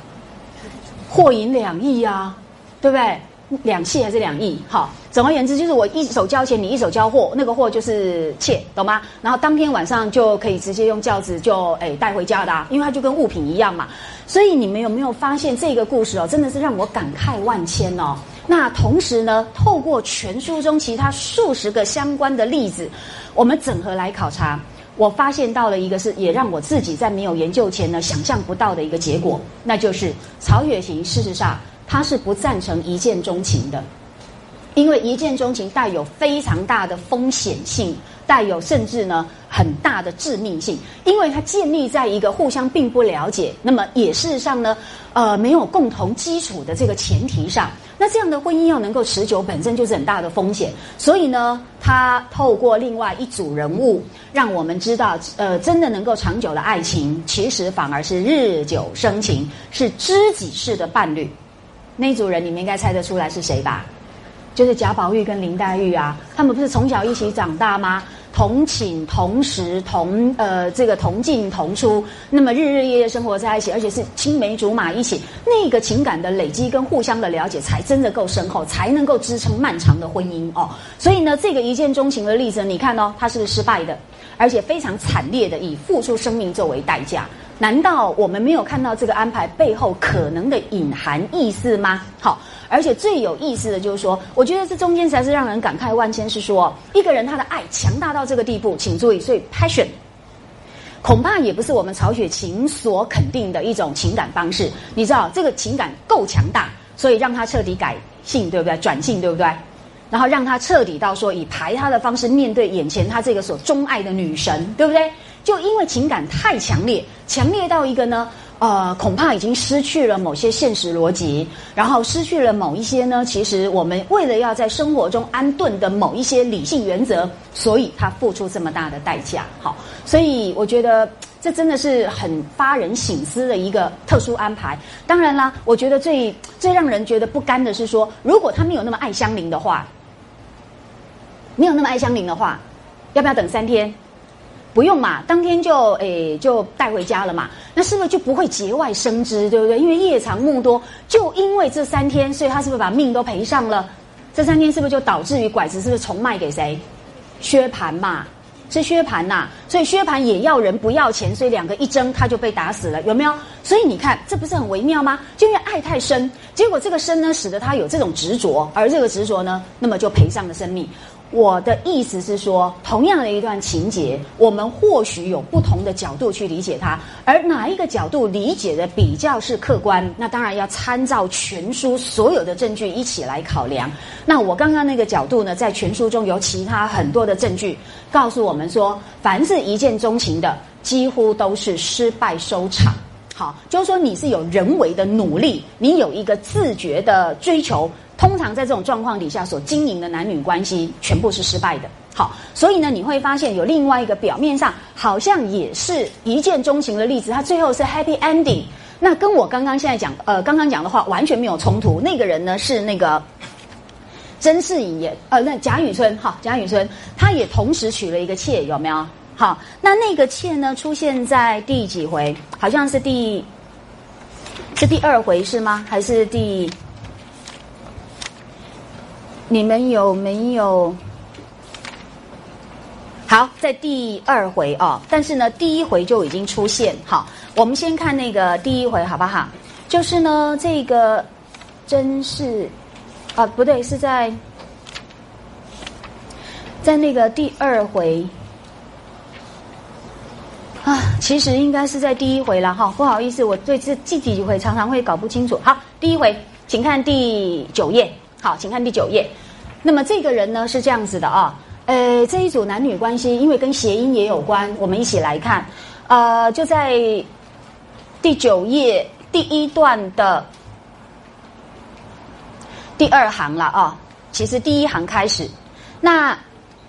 货银两亿啊，对不对？两妾还是两亿？好，总而言之就是我一手交钱，你一手交货，那个货就是妾，懂吗？然后当天晚上就可以直接用轿子就诶带回家的，因为它就跟物品一样嘛。所以你们有没有发现这个故事哦，真的是让我感慨万千哦。那同时呢，透过全书中其他数十个相关的例子，我们整合来考察，我发现到了一个是也让我自己在没有研究前呢想象不到的一个结果，那就是曹雪芹事实上他是不赞成一见钟情的，因为一见钟情带有非常大的风险性。带有甚至呢很大的致命性，因为它建立在一个互相并不了解，那么也事实上呢，呃，没有共同基础的这个前提上，那这样的婚姻要能够持久，本身就是很大的风险。所以呢，他透过另外一组人物，让我们知道，呃，真的能够长久的爱情，其实反而是日久生情，是知己式的伴侣。那组人你们应该猜得出来是谁吧？就是贾宝玉跟林黛玉啊，他们不是从小一起长大吗？同寝同食同呃这个同进同出，那么日日夜夜生活在一起，而且是青梅竹马一起，那个情感的累积跟互相的了解，才真的够深厚，才能够支撑漫长的婚姻哦。所以呢，这个一见钟情的例子，你看哦，它是失败的，而且非常惨烈的，以付出生命作为代价。难道我们没有看到这个安排背后可能的隐含意思吗？好，而且最有意思的就是说，我觉得这中间才是让人感慨万千。是说，一个人他的爱强大到这个地步，请注意，所以 passion 恐怕也不是我们曹雪芹所肯定的一种情感方式。你知道，这个情感够强大，所以让他彻底改性，对不对？转性，对不对？然后让他彻底到说，以排他的方式面对眼前他这个所钟爱的女神，对不对？就因为情感太强烈，强烈到一个呢，呃，恐怕已经失去了某些现实逻辑，然后失去了某一些呢，其实我们为了要在生活中安顿的某一些理性原则，所以他付出这么大的代价。好，所以我觉得这真的是很发人省思的一个特殊安排。当然啦，我觉得最最让人觉得不甘的是说，如果他没有那么爱香菱的话，没有那么爱香菱的话，要不要等三天？不用嘛，当天就诶就带回家了嘛，那是不是就不会节外生枝，对不对？因为夜长梦多，就因为这三天，所以他是不是把命都赔上了？这三天是不是就导致于拐子是不是重卖给谁？薛蟠嘛，是薛蟠呐，所以薛蟠也要人不要钱，所以两个一争他就被打死了，有没有？所以你看这不是很微妙吗？就因为爱太深，结果这个深呢，使得他有这种执着，而这个执着呢，那么就赔上了生命。我的意思是说，同样的一段情节，我们或许有不同的角度去理解它，而哪一个角度理解的比较是客观，那当然要参照全书所有的证据一起来考量。那我刚刚那个角度呢，在全书中有其他很多的证据告诉我们说，凡是一见钟情的，几乎都是失败收场。好，就是说你是有人为的努力，你有一个自觉的追求。通常在这种状况底下所经营的男女关系全部是失败的。好，所以呢，你会发现有另外一个表面上好像也是一见钟情的例子，他最后是 happy ending。那跟我刚刚现在讲呃刚刚讲的话完全没有冲突。那个人呢是那个甄士隐也呃那贾雨村哈贾雨村他也同时娶了一个妾有没有？好，那那个妾呢出现在第几回？好像是第是第二回是吗？还是第？你们有没有？好，在第二回哦，但是呢，第一回就已经出现。好，我们先看那个第一回好不好？就是呢，这个真是啊，不对，是在在那个第二回啊，其实应该是在第一回了哈。不好意思，我对这第几回常常会搞不清楚。好，第一回，请看第九页。好，请看第九页。那么这个人呢是这样子的啊。呃，这一组男女关系，因为跟谐音也有关，我们一起来看。呃，就在第九页第一段的第二行了啊。其实第一行开始，那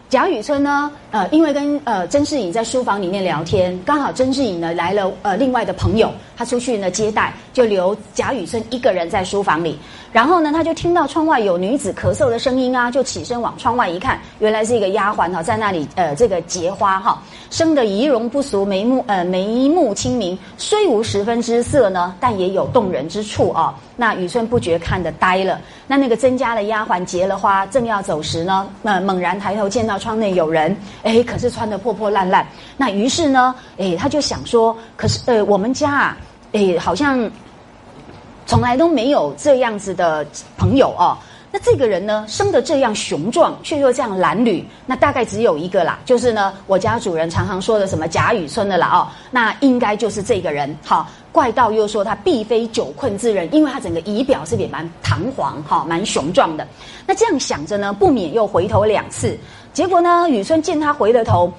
贾雨村呢，呃，因为跟呃甄士隐在书房里面聊天，刚好甄士隐呢来了，呃，另外的朋友，他出去呢接待，就留贾雨村一个人在书房里。然后呢，他就听到窗外有女子咳嗽的声音啊，就起身往窗外一看，原来是一个丫鬟哈，在那里呃这个结花哈，生的仪容不俗，眉目呃眉目清明，虽无十分之色呢，但也有动人之处啊。<laughs> 那雨村不觉看得呆了。那那个曾家的丫鬟结了花，正要走时呢，那猛然抬头见到窗内有人，哎，可是穿的破破烂烂。那于是呢，哎，他就想说，可是呃，我们家啊，哎，好像。从来都没有这样子的朋友哦。那这个人呢，生得这样雄壮，却又这样褴褛，那大概只有一个啦，就是呢，我家主人常常说的什么贾雨村的啦哦，那应该就是这个人。好，怪道又说他必非久困之人，因为他整个仪表是也蛮堂皇哈，蛮雄壮的。那这样想着呢，不免又回头两次，结果呢，雨村见他回了头，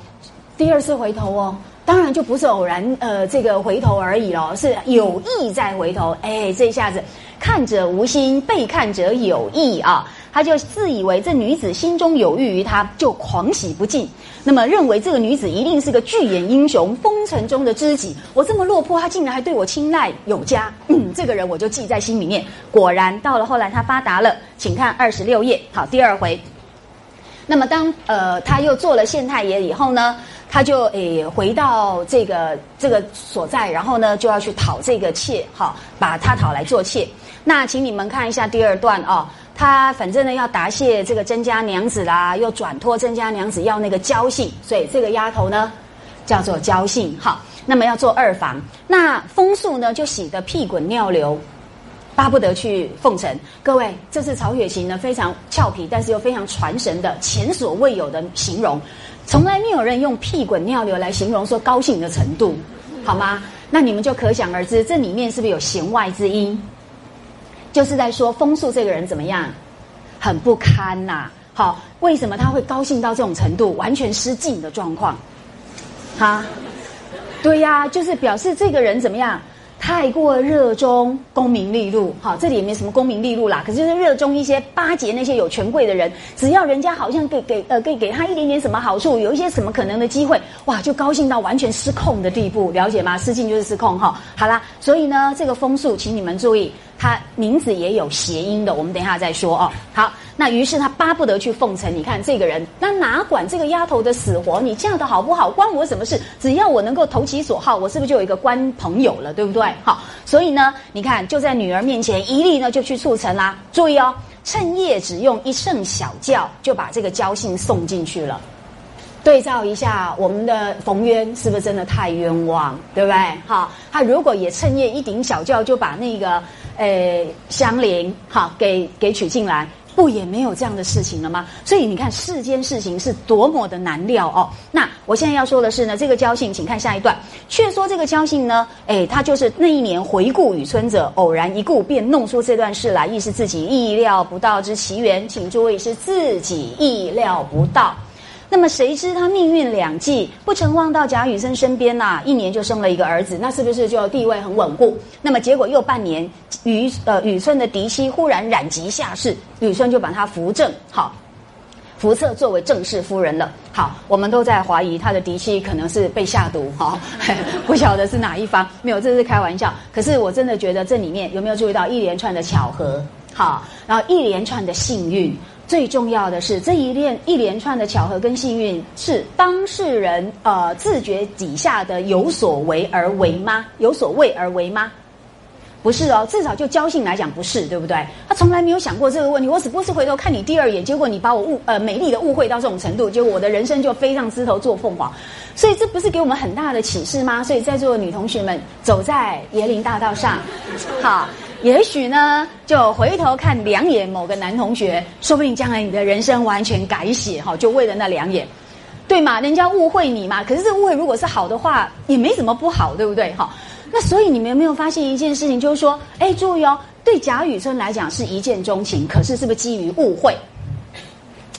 第二次回头哦。当然就不是偶然，呃，这个回头而已咯，是有意在回头。哎，这一下子看者无心，被看者有意啊！他就自以为这女子心中有欲于他，就狂喜不尽。那么认为这个女子一定是个巨眼英雄，风尘中的知己。我这么落魄，他竟然还对我青睐有加，嗯，这个人我就记在心里面。果然到了后来，他发达了，请看二十六页，好，第二回。那么当呃他又做了县太爷以后呢？他就诶回到这个这个所在，然后呢就要去讨这个妾，哈，把他讨来做妾。那请你们看一下第二段啊，他反正呢要答谢这个甄家娘子啦，又转托甄家娘子要那个交信，所以这个丫头呢叫做交信，哈。那么要做二房，那风素呢就洗得屁滚尿流，巴不得去奉承。各位，这是曹雪芹呢非常俏皮，但是又非常传神的前所未有的形容。从来没有人用屁滚尿流来形容说高兴的程度，好吗？那你们就可想而知，这里面是不是有弦外之音？就是在说风素这个人怎么样，很不堪呐。好，为什么他会高兴到这种程度，完全失禁的状况？哈，对呀，就是表示这个人怎么样？太过热衷功名利禄，好，这里也没什么功名利禄啦。可是就是热衷一些巴结那些有权贵的人，只要人家好像给给呃给给他一点点什么好处，有一些什么可能的机会，哇，就高兴到完全失控的地步，了解吗？失禁就是失控哈。好啦，所以呢，这个风速，请你们注意。他名字也有谐音的，我们等一下再说哦。好，那于是他巴不得去奉承。你看这个人，那哪管这个丫头的死活？你嫁的好不好，关我什么事？只要我能够投其所好，我是不是就有一个官朋友了？对不对？好，所以呢，你看就在女儿面前，一力呢就去促成啦。注意哦，趁夜只用一声小叫，就把这个交信送进去了。对照一下，我们的冯渊是不是真的太冤枉？对不对？好，他如果也趁夜一顶小轿就把那个。诶，相邻，好，给给娶进来，不也没有这样的事情了吗？所以你看世间事情是多么的难料哦。那我现在要说的是呢，这个交信，请看下一段。却说这个交信呢，诶，他就是那一年回顾雨村者，偶然一顾，便弄出这段事来，亦是自己意料不到之奇缘，请诸位是自己意料不到。那么谁知他命运两际，不曾望到贾雨村身边呐，一年就生了一个儿子，那是不是就地位很稳固？那么结果又半年，雨呃雨村的嫡妻忽然染疾下世，雨村就把他扶正，好，扶册作为正室夫人了。好，我们都在怀疑他的嫡妻可能是被下毒哈，<laughs> 不晓得是哪一方，没有，这是开玩笑。可是我真的觉得这里面有没有注意到一连串的巧合？好，然后一连串的幸运。最重要的是，这一连一连串的巧合跟幸运，是当事人呃自觉底下的有所为而为吗？有所为而为吗？不是哦，至少就交性来讲不是，对不对？他从来没有想过这个问题。我只不过是回头看你第二眼，结果你把我误呃美丽的误会到这种程度，结果我的人生就飞上枝头做凤凰。所以这不是给我们很大的启示吗？所以在座的女同学们走在椰林大道上，好，也许呢就回头看两眼某个男同学，说不定将来你的人生完全改写哈，就为了那两眼。对嘛？人家误会你嘛？可是这误会如果是好的话，也没什么不好，对不对？哈，那所以你们有没有发现一件事情，就是说，哎，注意哦，对贾雨村来讲是一见钟情，可是是不是基于误会？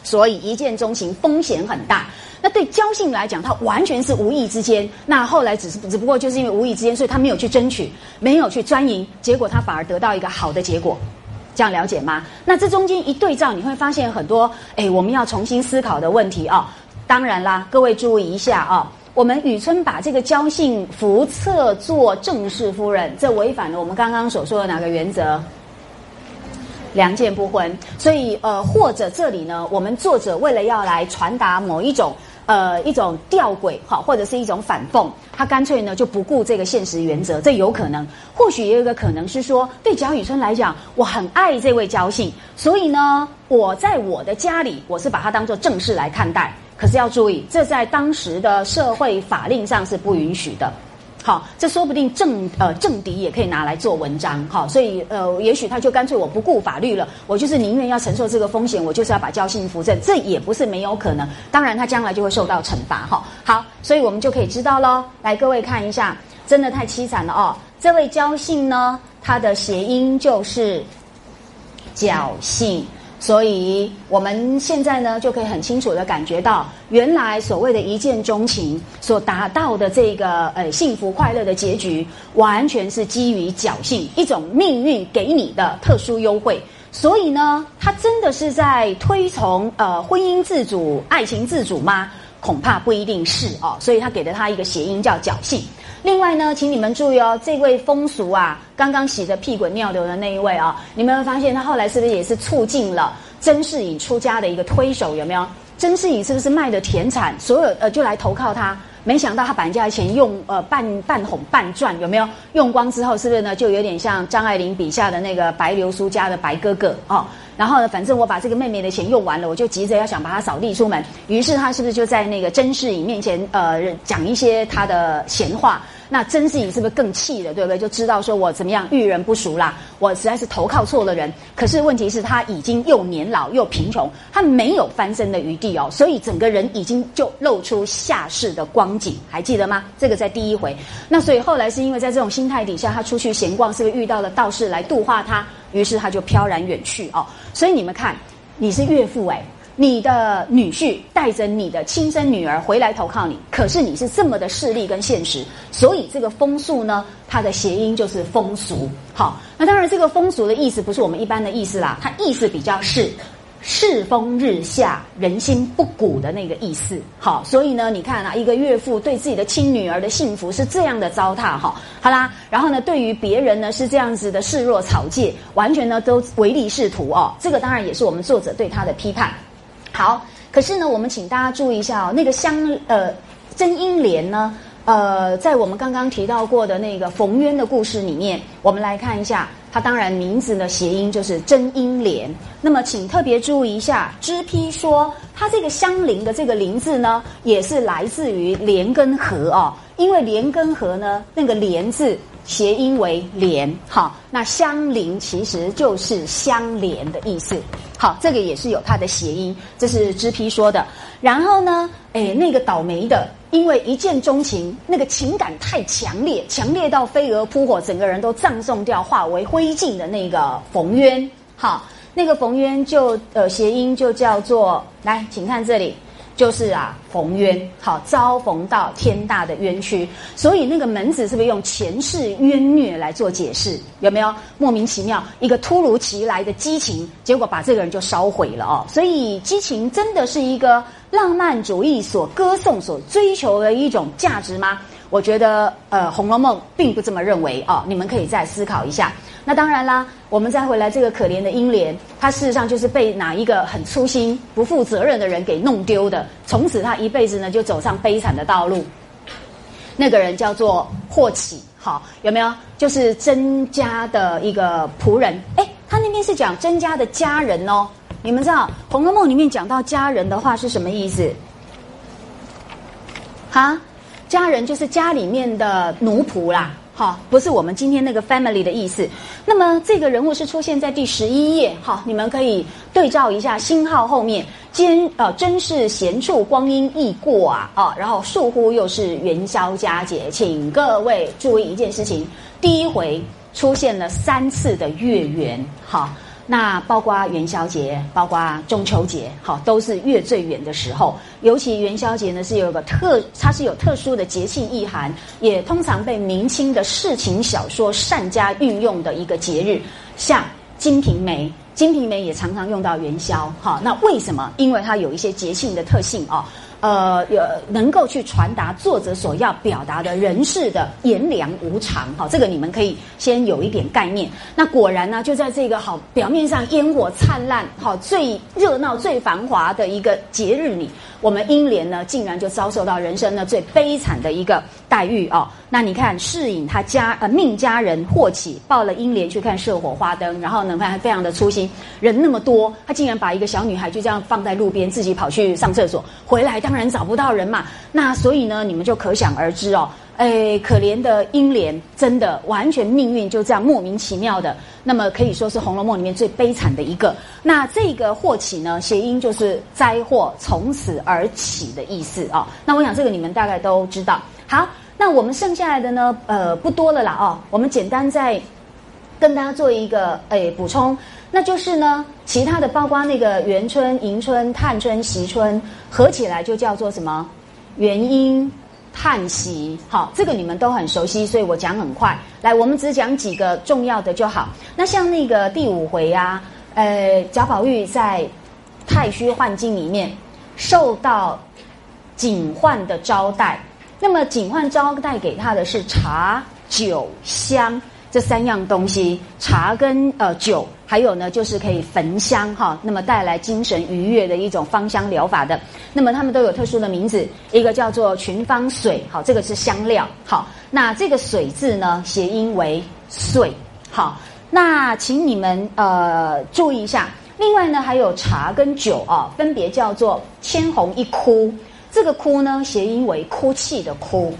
所以一见钟情风险很大。那对交信来讲，他完全是无意之间。那后来只是只不过就是因为无意之间，所以他没有去争取，没有去专营，结果他反而得到一个好的结果。这样了解吗？那这中间一对照，你会发现很多哎，我们要重新思考的问题啊。当然啦，各位注意一下啊！我们雨村把这个交信福册做正式夫人，这违反了我们刚刚所说的哪个原则？良贱不婚。所以呃，或者这里呢，我们作者为了要来传达某一种呃一种吊诡哈，或者是一种反讽，他干脆呢就不顾这个现实原则，这有可能。或许也有一个可能是说，对贾雨村来讲，我很爱这位交信，所以呢，我在我的家里，我是把他当做正式来看待。可是要注意，这在当时的社会法令上是不允许的。好，这说不定政呃政敌也可以拿来做文章。好，所以呃，也许他就干脆我不顾法律了，我就是宁愿要承受这个风险，我就是要把交信扶正，这也不是没有可能。当然，他将来就会受到惩罚。哈，好，所以我们就可以知道喽。来，各位看一下，真的太凄惨了哦。这位交信呢，它的谐音就是侥幸。所以我们现在呢，就可以很清楚的感觉到，原来所谓的一见钟情所达到的这个呃幸福快乐的结局，完全是基于侥幸，一种命运给你的特殊优惠。所以呢，他真的是在推崇呃婚姻自主、爱情自主吗？恐怕不一定是哦。所以他给了他一个谐音叫侥幸。另外呢，请你们注意哦，这位风俗啊，刚刚洗得屁滚尿流的那一位啊，你们会发现他后来是不是也是促进了甄士隐出家的一个推手？有没有？甄士隐是不是卖的田产，所有呃就来投靠他？没想到他把人家的钱用呃半半哄半赚，有没有？用光之后是不是呢？就有点像张爱玲笔下的那个白流苏家的白哥哥哦。然后呢，反正我把这个妹妹的钱用完了，我就急着要想把她扫地出门。于是他是不是就在那个甄士隐面前呃讲一些他的闲话？那甄士隐是不是更气了？对不对？就知道说我怎么样遇人不淑啦，我实在是投靠错了人。可是问题是他已经又年老又贫穷，他没有翻身的余地哦，所以整个人已经就露出下世的光景，还记得吗？这个在第一回。那所以后来是因为在这种心态底下，他出去闲逛，是不是遇到了道士来度化他？于是他就飘然远去哦。所以你们看，你是岳父哎。你的女婿带着你的亲生女儿回来投靠你，可是你是这么的势利跟现实，所以这个风俗呢，它的谐音就是风俗。好，那当然这个风俗的意思不是我们一般的意思啦，它意思比较是世风日下、人心不古的那个意思。好，所以呢，你看啊，一个岳父对自己的亲女儿的幸福是这样的糟蹋哈，好啦，然后呢，对于别人呢是这样子的视若草芥，完全呢都唯利是图哦。这个当然也是我们作者对他的批判。好，可是呢，我们请大家注意一下哦，那个香呃真英莲呢，呃，在我们刚刚提到过的那个冯渊的故事里面，我们来看一下，它当然名字的谐音就是真英莲。那么，请特别注意一下，知批说它这个相邻的这个林字呢，也是来自于莲跟荷哦，因为莲跟荷呢，那个莲字。谐音为连，好，那相邻其实就是相连的意思，好，这个也是有它的谐音，这是知批说的。然后呢，哎，那个倒霉的，因为一见钟情，那个情感太强烈，强烈到飞蛾扑火，整个人都葬送掉，化为灰烬的那个冯渊，好，那个冯渊就呃谐音就叫做，来，请看这里。就是啊，逢冤，好遭逢到天大的冤屈，所以那个门子是不是用前世冤孽来做解释？有没有莫名其妙一个突如其来的激情，结果把这个人就烧毁了哦？所以激情真的是一个浪漫主义所歌颂、所追求的一种价值吗？我觉得，呃，《红楼梦》并不这么认为哦。你们可以再思考一下。那当然啦，我们再回来，这个可怜的英莲，她事实上就是被哪一个很粗心、不负责任的人给弄丢的，从此她一辈子呢就走上悲惨的道路。那个人叫做霍启，好，有没有？就是甄家的一个仆人。哎，他那边是讲甄家的家人哦。你们知道《红楼梦》里面讲到家人的话是什么意思？哈，家人就是家里面的奴仆啦。好，不是我们今天那个 family 的意思。那么这个人物是出现在第十一页，好，你们可以对照一下星号后面，兼呃真是闲处光阴易过啊啊，然后倏忽又是元宵佳节，请各位注意一件事情，第一回出现了三次的月圆，好。那包括元宵节，包括中秋节，好，都是月最圆的时候。尤其元宵节呢，是有个特，它是有特殊的节气意涵，也通常被明清的世情小说善加运用的一个节日。像《金瓶梅》，《金瓶梅》也常常用到元宵，哈。那为什么？因为它有一些节庆的特性啊。呃，有能够去传达作者所要表达的人世的炎凉无常，好，这个你们可以先有一点概念。那果然呢，就在这个好表面上烟火灿烂、好最热闹、最繁华的一个节日里。我们英莲呢，竟然就遭受到人生呢最悲惨的一个待遇哦。那你看，世隐他家呃命家人霍启抱了英莲去看射火花灯，然后呢，他非常的粗心，人那么多，他竟然把一个小女孩就这样放在路边，自己跑去上厕所，回来当然找不到人嘛。那所以呢，你们就可想而知哦。哎，可怜的英莲，真的完全命运就这样莫名其妙的，那么可以说是《红楼梦》里面最悲惨的一个。那这个祸起呢，谐音就是灾祸从此而起的意思啊。那我想这个你们大概都知道。好，那我们剩下来的呢，呃，不多了啦哦。我们简单再跟大家做一个诶补充，那就是呢，其他的包括那个元春、迎春、探春、惜春，合起来就叫做什么？元婴。叹息，好，这个你们都很熟悉，所以我讲很快。来，我们只讲几个重要的就好。那像那个第五回啊，呃，贾宝玉在太虚幻境里面受到警幻的招待，那么警幻招待给他的是茶酒香。这三样东西，茶跟呃酒，还有呢就是可以焚香哈，那么带来精神愉悦的一种芳香疗法的。那么它们都有特殊的名字，一个叫做群芳水，好，这个是香料，好，那这个水字呢，谐音为碎，好，那请你们呃注意一下。另外呢，还有茶跟酒啊，分别叫做千红一哭，这个哭呢，谐音为哭泣的哭。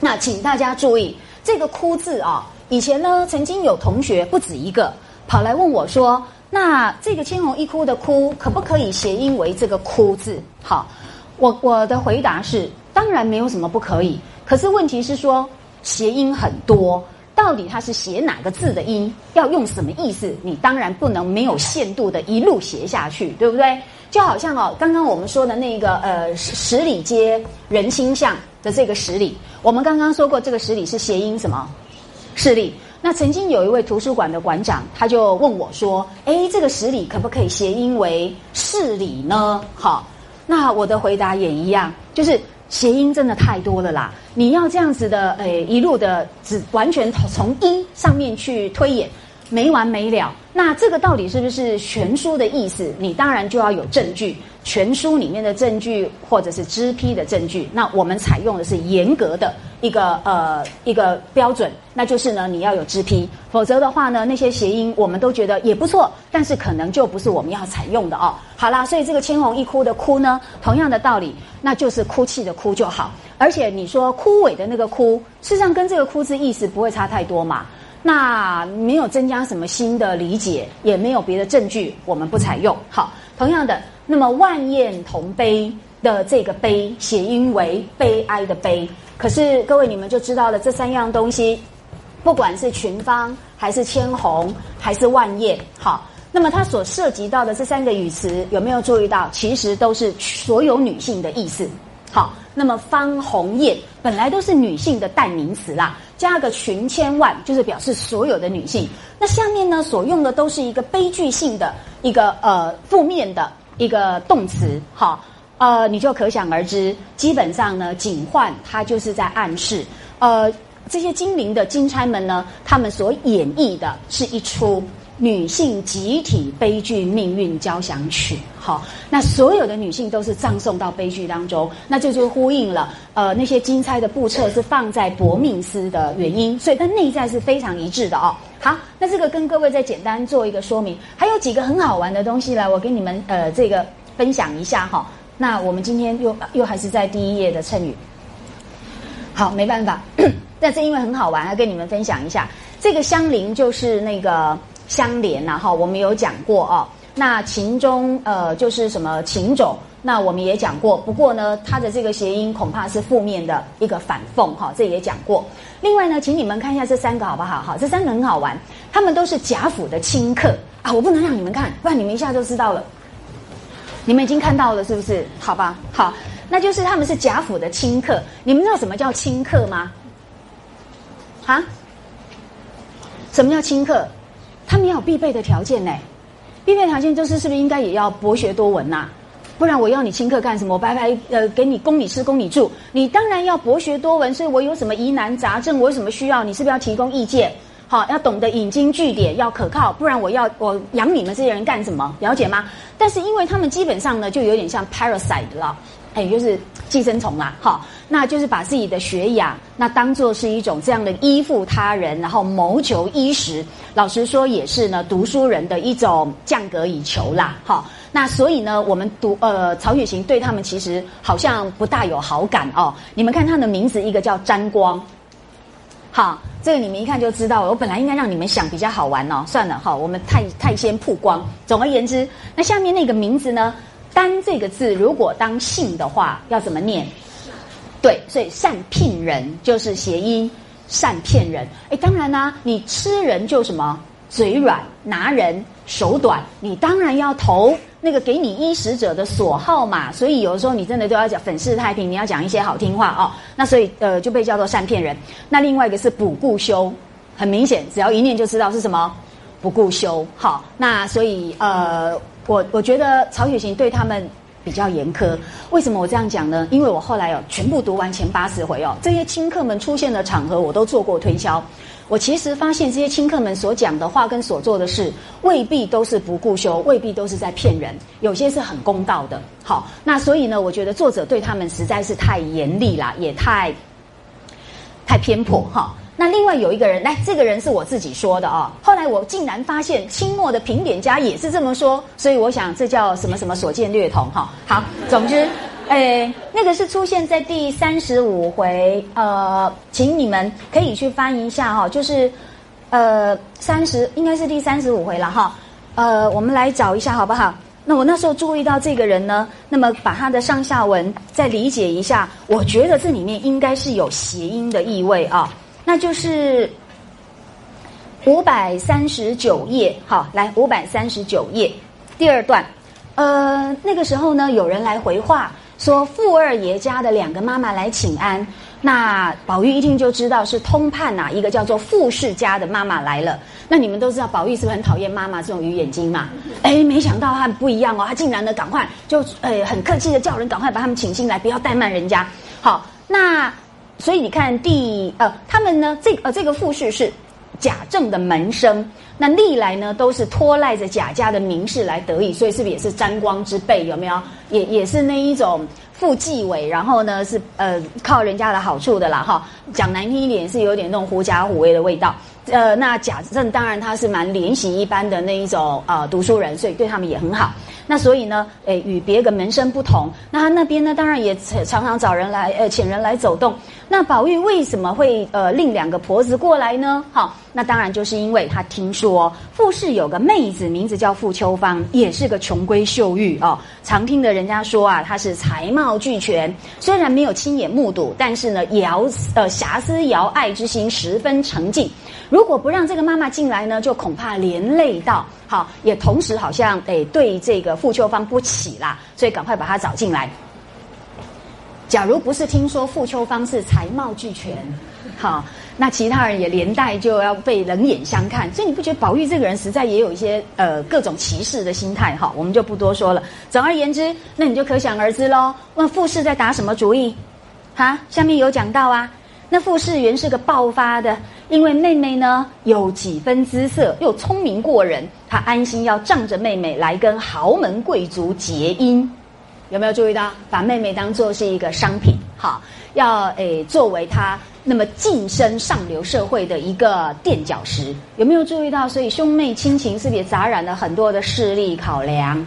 那请大家注意这个哭字啊。以前呢，曾经有同学不止一个跑来问我说：“那这个千红一哭的哭，可不可以谐音为这个哭字？”好，我我的回答是：当然没有什么不可以。可是问题是说，谐音很多，到底它是写哪个字的音，要用什么意思？你当然不能没有限度的一路写下去，对不对？就好像哦，刚刚我们说的那个呃十里街人心巷的这个十里，我们刚刚说过，这个十里是谐音什么？势力。那曾经有一位图书馆的馆长，他就问我说：“哎，这个十里可不可以谐音为市里呢？”好，那我的回答也一样，就是谐音真的太多了啦。你要这样子的，诶，一路的只完全从音上面去推演，没完没了。那这个到底是不是全书的意思？你当然就要有证据。全书里面的证据，或者是支批的证据，那我们采用的是严格的一个呃一个标准，那就是呢你要有支批，否则的话呢那些谐音我们都觉得也不错，但是可能就不是我们要采用的哦。好啦，所以这个千红一哭的哭呢，同样的道理，那就是哭泣的哭就好。而且你说枯萎的那个枯，事实上跟这个枯字意思不会差太多嘛，那没有增加什么新的理解，也没有别的证据，我们不采用。好，同样的。那么万艳同悲的这个悲，谐音为悲哀的悲。可是各位你们就知道了，这三样东西，不管是群芳还是千红还是万艳，好，那么它所涉及到的这三个语词，有没有注意到？其实都是所有女性的意思。好，那么芳红艳本来都是女性的代名词啦，加个群千万，就是表示所有的女性。那下面呢所用的都是一个悲剧性的一个呃负面的。一个动词，好，呃，你就可想而知，基本上呢，警幻它就是在暗示，呃，这些精灵的金钗们呢，他们所演绎的是一出女性集体悲剧命运交响曲。好，那所有的女性都是葬送到悲剧当中，那这就呼应了呃那些金钗的布册是放在薄命司的原因，所以它内在是非常一致的哦。好，那这个跟各位再简单做一个说明，还有几个很好玩的东西来，我给你们呃这个分享一下哈。那我们今天又又还是在第一页的谶语。好，没办法，<coughs> 但是因为很好玩，要跟你们分享一下。这个相邻就是那个相连呐，哈，我们有讲过哦。那秦中呃就是什么秦种，那我们也讲过。不过呢，它的这个谐音恐怕是负面的一个反讽哈，这也讲过。另外呢，请你们看一下这三个好不好？好，这三个很好玩，他们都是贾府的亲客啊。我不能让你们看，不然你们一下就知道了。你们已经看到了是不是？好吧，好，那就是他们是贾府的亲客。你们知道什么叫亲客吗？啊？什么叫亲客？他们要有必备的条件呢。必备条件就是是不是应该也要博学多闻呐？不然我要你请客干什么？我白白呃给你供你吃供你住，你当然要博学多闻。所以我有什么疑难杂症，我有什么需要，你是不是要提供意见？好，要懂得引经据典，要可靠，不然我要我养你们这些人干什么？了解吗？但是因为他们基本上呢，就有点像 parasite 了。哎，就是寄生虫啦，哈，那就是把自己的学养，那当做是一种这样的依附他人，然后谋求衣食。老实说，也是呢，读书人的一种降格以求啦，哈。那所以呢，我们读呃曹雪芹对他们其实好像不大有好感哦。你们看他的名字，一个叫沾光，好，这个你们一看就知道。我本来应该让你们想比较好玩哦，算了哈，我们太太先曝光。总而言之，那下面那个名字呢？单这个字如果当姓的话，要怎么念？对，所以善聘人就是谐音，善骗人。哎，当然啦，你吃人就什么嘴软，拿人手短，你当然要投那个给你衣食者的所好嘛。所以有的时候你真的都要讲粉饰太平，你要讲一些好听话哦。那所以呃就被叫做善骗人。那另外一个是补顾修，很明显，只要一念就知道是什么不顾修。好，那所以呃。我我觉得曹雪芹对他们比较严苛，为什么我这样讲呢？因为我后来哦全部读完前八十回哦，这些亲客们出现的场合我都做过推销。我其实发现这些亲客们所讲的话跟所做的事，未必都是不顾修，未必都是在骗人，有些是很公道的。好，那所以呢，我觉得作者对他们实在是太严厉啦，也太太偏颇哈。那另外有一个人，来，这个人是我自己说的啊。后来我竟然发现清末的评点家也是这么说，所以我想这叫什么什么所见略同哈。好，总之，诶，那个是出现在第三十五回，呃，请你们可以去翻一下哈，就是呃三十应该是第三十五回了哈。呃，我们来找一下好不好？那我那时候注意到这个人呢，那么把他的上下文再理解一下，我觉得这里面应该是有谐音的意味啊。那就是五百三十九页，好，来五百三十九页第二段，呃，那个时候呢，有人来回话说，富二爷家的两个妈妈来请安，那宝玉一听就知道是通判呐，一个叫做富氏家的妈妈来了。那你们都知道，宝玉是不是很讨厌妈妈这种鱼眼睛嘛？哎，没想到他不一样哦，他竟然呢，赶快就呃很客气的叫人赶快把他们请进来，不要怠慢人家。好，那。所以你看，第呃，他们呢，这呃这个富士是贾政的门生，那历来呢都是拖赖着贾家的名士来得意，所以是不是也是沾光之辈？有没有？也 <laughs> 也是那一种富继伟，然后呢是呃靠人家的好处的啦哈。讲难听一点，是有点那种狐假虎威的味道。呃，那贾政当然他是蛮怜惜一般的那一种啊读书人，所以对他们也很好。那所以呢，诶，与别个门生不同，那他那边呢，当然也常常找人来，呃，请人来走动。那宝玉为什么会呃令两个婆子过来呢？好，那当然就是因为他听说傅氏有个妹子，名字叫傅秋芳，也是个穷闺秀玉哦。常听的人家说啊，她是才貌俱全，虽然没有亲眼目睹，但是呢，遥呃遐思遥爱之心十分澄净。如果不让这个妈妈进来呢，就恐怕连累到。好，也同时好像诶对这个傅秋芳不起啦，所以赶快把她找进来。假如不是听说傅秋芳是才貌俱全，好，那其他人也连带就要被冷眼相看。所以你不觉得宝玉这个人实在也有一些呃各种歧视的心态？哈，我们就不多说了。总而言之，那你就可想而知喽。那傅氏在打什么主意？哈，下面有讲到啊，那傅士元是个暴发的，因为妹妹呢有几分姿色，又聪明过人，他安心要仗着妹妹来跟豪门贵族结姻。有没有注意到，把妹妹当做是一个商品？好，要诶作为他那么晋升上流社会的一个垫脚石。有没有注意到？所以兄妹亲情是不是也杂染了很多的势力考量？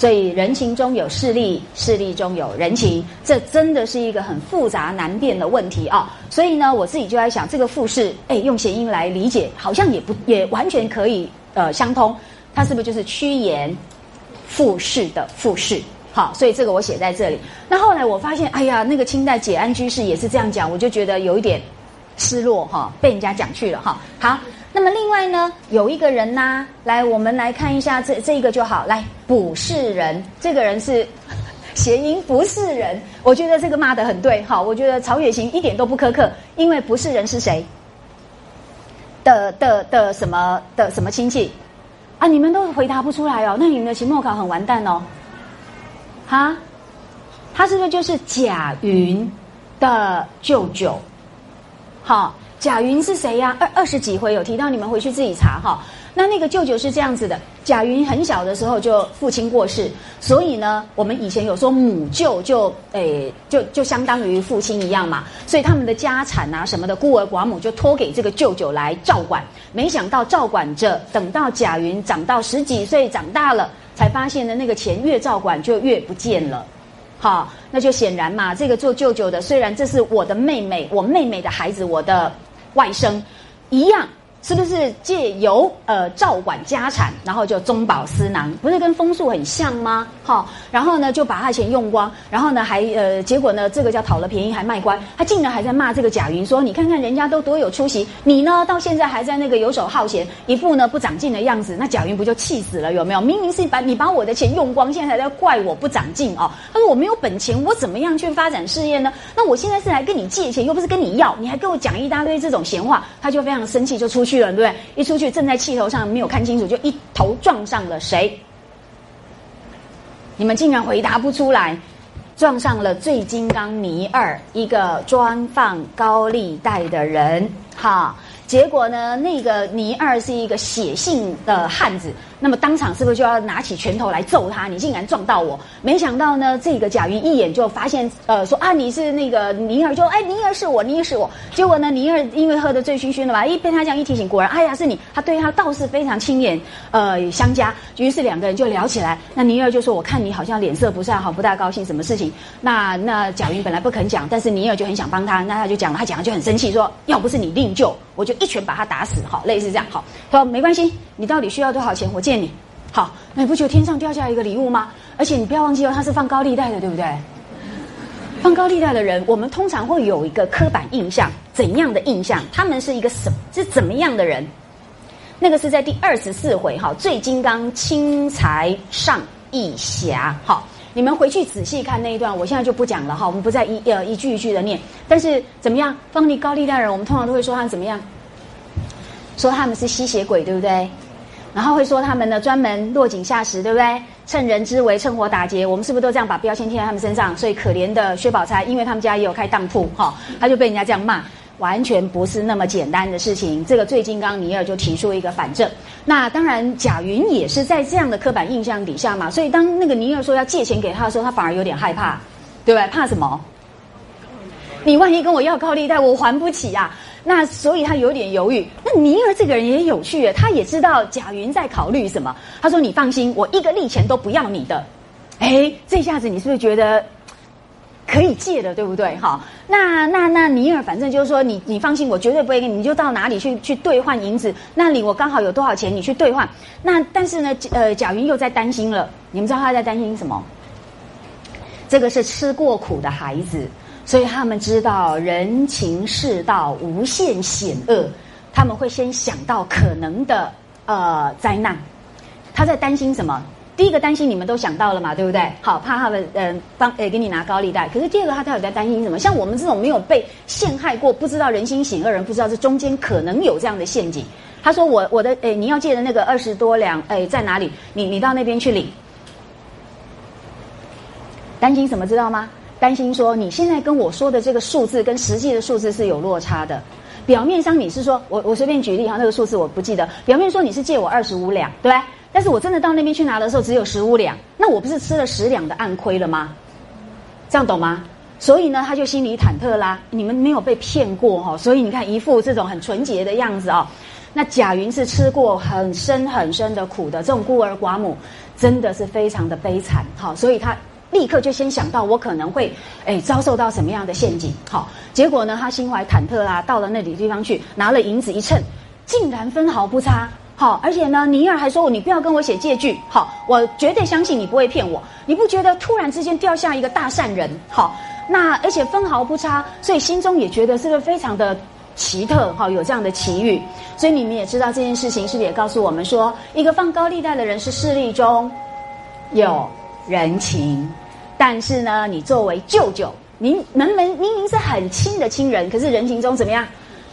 所以人情中有势力，势力中有人情，这真的是一个很复杂难辨的问题啊！所以呢，我自己就在想，这个复士，哎，用谐音来理解，好像也不也完全可以呃相通。它是不是就是趋炎附势的复士？好，所以这个我写在这里。那后来我发现，哎呀，那个清代解安居士也是这样讲，我就觉得有一点失落哈，被人家讲去了哈。好。那么另外呢，有一个人呢，来，我们来看一下这这一个就好。来，不是人，这个人是 <laughs> 谐音，不是人。我觉得这个骂的很对，好，我觉得曹雪芹一点都不苛刻，因为不是人是谁的的的什么的什么亲戚啊？你们都回答不出来哦，那你们的期末考很完蛋哦。哈，他是不是就是贾云的舅舅？好。贾云是谁呀？二二十几回有提到，你们回去自己查哈。那那个舅舅是这样子的：贾云很小的时候就父亲过世，所以呢，我们以前有说母舅就诶就就相当于父亲一样嘛，所以他们的家产啊什么的，孤儿寡母就托给这个舅舅来照管。没想到照管着，等到贾云长到十几岁长大了，才发现呢那个钱越照管就越不见了。好，那就显然嘛，这个做舅舅的虽然这是我的妹妹，我妹妹的孩子，我的。外甥一样。是不是借由呃照管家产，然后就中饱私囊，不是跟风速很像吗？好，然后呢就把他钱用光，然后呢还呃结果呢这个叫讨了便宜还卖乖，他竟然还在骂这个贾云说：“你看看人家都多有出息，你呢到现在还在那个游手好闲，一副呢不长进的样子。”那贾云不就气死了？有没有？明明是把你把我的钱用光，现在还在怪我不长进哦。他说：“我没有本钱，我怎么样去发展事业呢？那我现在是来跟你借钱，又不是跟你要，你还跟我讲一大堆这种闲话。”他就非常生气，就出去去了，对不对？一出去，正在气头上，没有看清楚，就一头撞上了谁？你们竟然回答不出来，撞上了醉金刚尼二，一个专放高利贷的人，哈。结果呢，那个尼二是一个写信的汉子。那么当场是不是就要拿起拳头来揍他？你竟然撞到我！没想到呢，这个贾云一眼就发现，呃，说啊你是那个尼二，就哎尼二是我，尼尔是我。结果呢，尼尔因为喝得醉醺醺的吧，一被他这样一提醒，果然哎呀是你，他对他倒是非常亲眼呃相加。于是两个人就聊起来。那尼尔就说：“我看你好像脸色不是好，不大高兴，什么事情？”那那贾云本来不肯讲，但是尼尔就很想帮他，那他就讲，他讲了就很生气，说：“要不是你另救，我就 <laughs> 一拳把他打死。”好，类似这样。好，他说没关系，你到底需要多少钱？我借。你，好，那不觉得天上掉下一个礼物吗？而且你不要忘记哦，他是放高利贷的，对不对？放高利贷的人，我们通常会有一个刻板印象，怎样的印象？他们是一个什是怎么样的人？那个是在第二十四回哈，醉金刚轻财上义侠，好，你们回去仔细看那一段，我现在就不讲了哈，我们不再一呃一句一句的念。但是怎么样，放你高利贷人，我们通常都会说他怎么样？说他们是吸血鬼，对不对？然后会说他们呢专门落井下石，对不对？趁人之危，趁火打劫。我们是不是都这样把标签贴在他们身上？所以可怜的薛宝钗，因为他们家也有开当铺，哈，他就被人家这样骂，完全不是那么简单的事情。这个最近刚尼尔就提出一个反证。那当然，贾云也是在这样的刻板印象底下嘛。所以当那个尼尔说要借钱给他的时候，他反而有点害怕，对不对？怕什么？你万一跟我要高利贷，我还不起呀。那所以他有点犹豫。那尼尔这个人也有趣，他也知道贾云在考虑什么。他说：“你放心，我一个利钱都不要你的。”哎，这下子你是不是觉得可以借的，对不对？哈，那那那尼尔反正就是说，你你放心，我绝对不会给你，你就到哪里去去兑换银子，那里我刚好有多少钱，你去兑换。那但是呢，呃，贾云又在担心了。你们知道他在担心什么？这个是吃过苦的孩子。所以他们知道人情世道无限险恶，他们会先想到可能的呃灾难。他在担心什么？第一个担心你们都想到了嘛，对不对？好，怕他们嗯帮诶给你拿高利贷。可是第二个他到底在担心什么？像我们这种没有被陷害过、不知道人心险恶人，不知道这中间可能有这样的陷阱。他说：“我我的诶你要借的那个二十多两诶在哪里？你你到那边去领。”担心什么？知道吗？担心说你现在跟我说的这个数字跟实际的数字是有落差的。表面上你是说我我随便举例哈，那个数字我不记得。表面说你是借我二十五两，对对？但是我真的到那边去拿的时候只有十五两，那我不是吃了十两的暗亏了吗？这样懂吗？所以呢，他就心里忐忑啦。你们没有被骗过哈，所以你看一副这种很纯洁的样子哦。那贾云是吃过很深很深的苦的，这种孤儿寡母真的是非常的悲惨哈，所以他立刻就先想到我可能会哎遭受到什么样的陷阱好，结果呢，他心怀忐忑啦，到了那里地方去拿了银子一称，竟然分毫不差。好，而且呢，尼尔还说你不要跟我写借据。好，我绝对相信你不会骗我。你不觉得突然之间掉下一个大善人？好，那而且分毫不差，所以心中也觉得是不是非常的奇特？哈，有这样的奇遇。所以你们也知道这件事情，是不是也告诉我们说，一个放高利贷的人是势力中有人情，但是呢，你作为舅舅，您明明明明是很亲的亲人，可是人情中怎么样，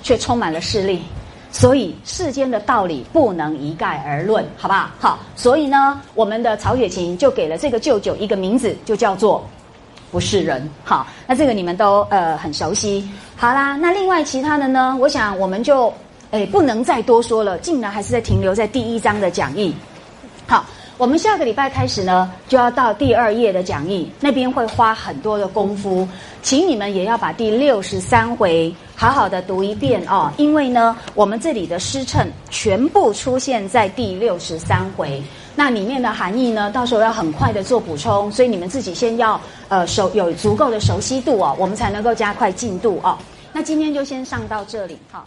却充满了势力。所以世间的道理不能一概而论，好不好？好，所以呢，我们的曹雪芹就给了这个舅舅一个名字，就叫做不是人。好，那这个你们都呃很熟悉。好啦，那另外其他的呢，我想我们就诶不能再多说了，竟然还是在停留在第一章的讲义。好。我们下个礼拜开始呢，就要到第二页的讲义，那边会花很多的功夫，请你们也要把第六十三回好好的读一遍哦。因为呢，我们这里的诗称全部出现在第六十三回，那里面的含义呢，到时候要很快的做补充，所以你们自己先要呃熟有足够的熟悉度哦，我们才能够加快进度哦。那今天就先上到这里，好。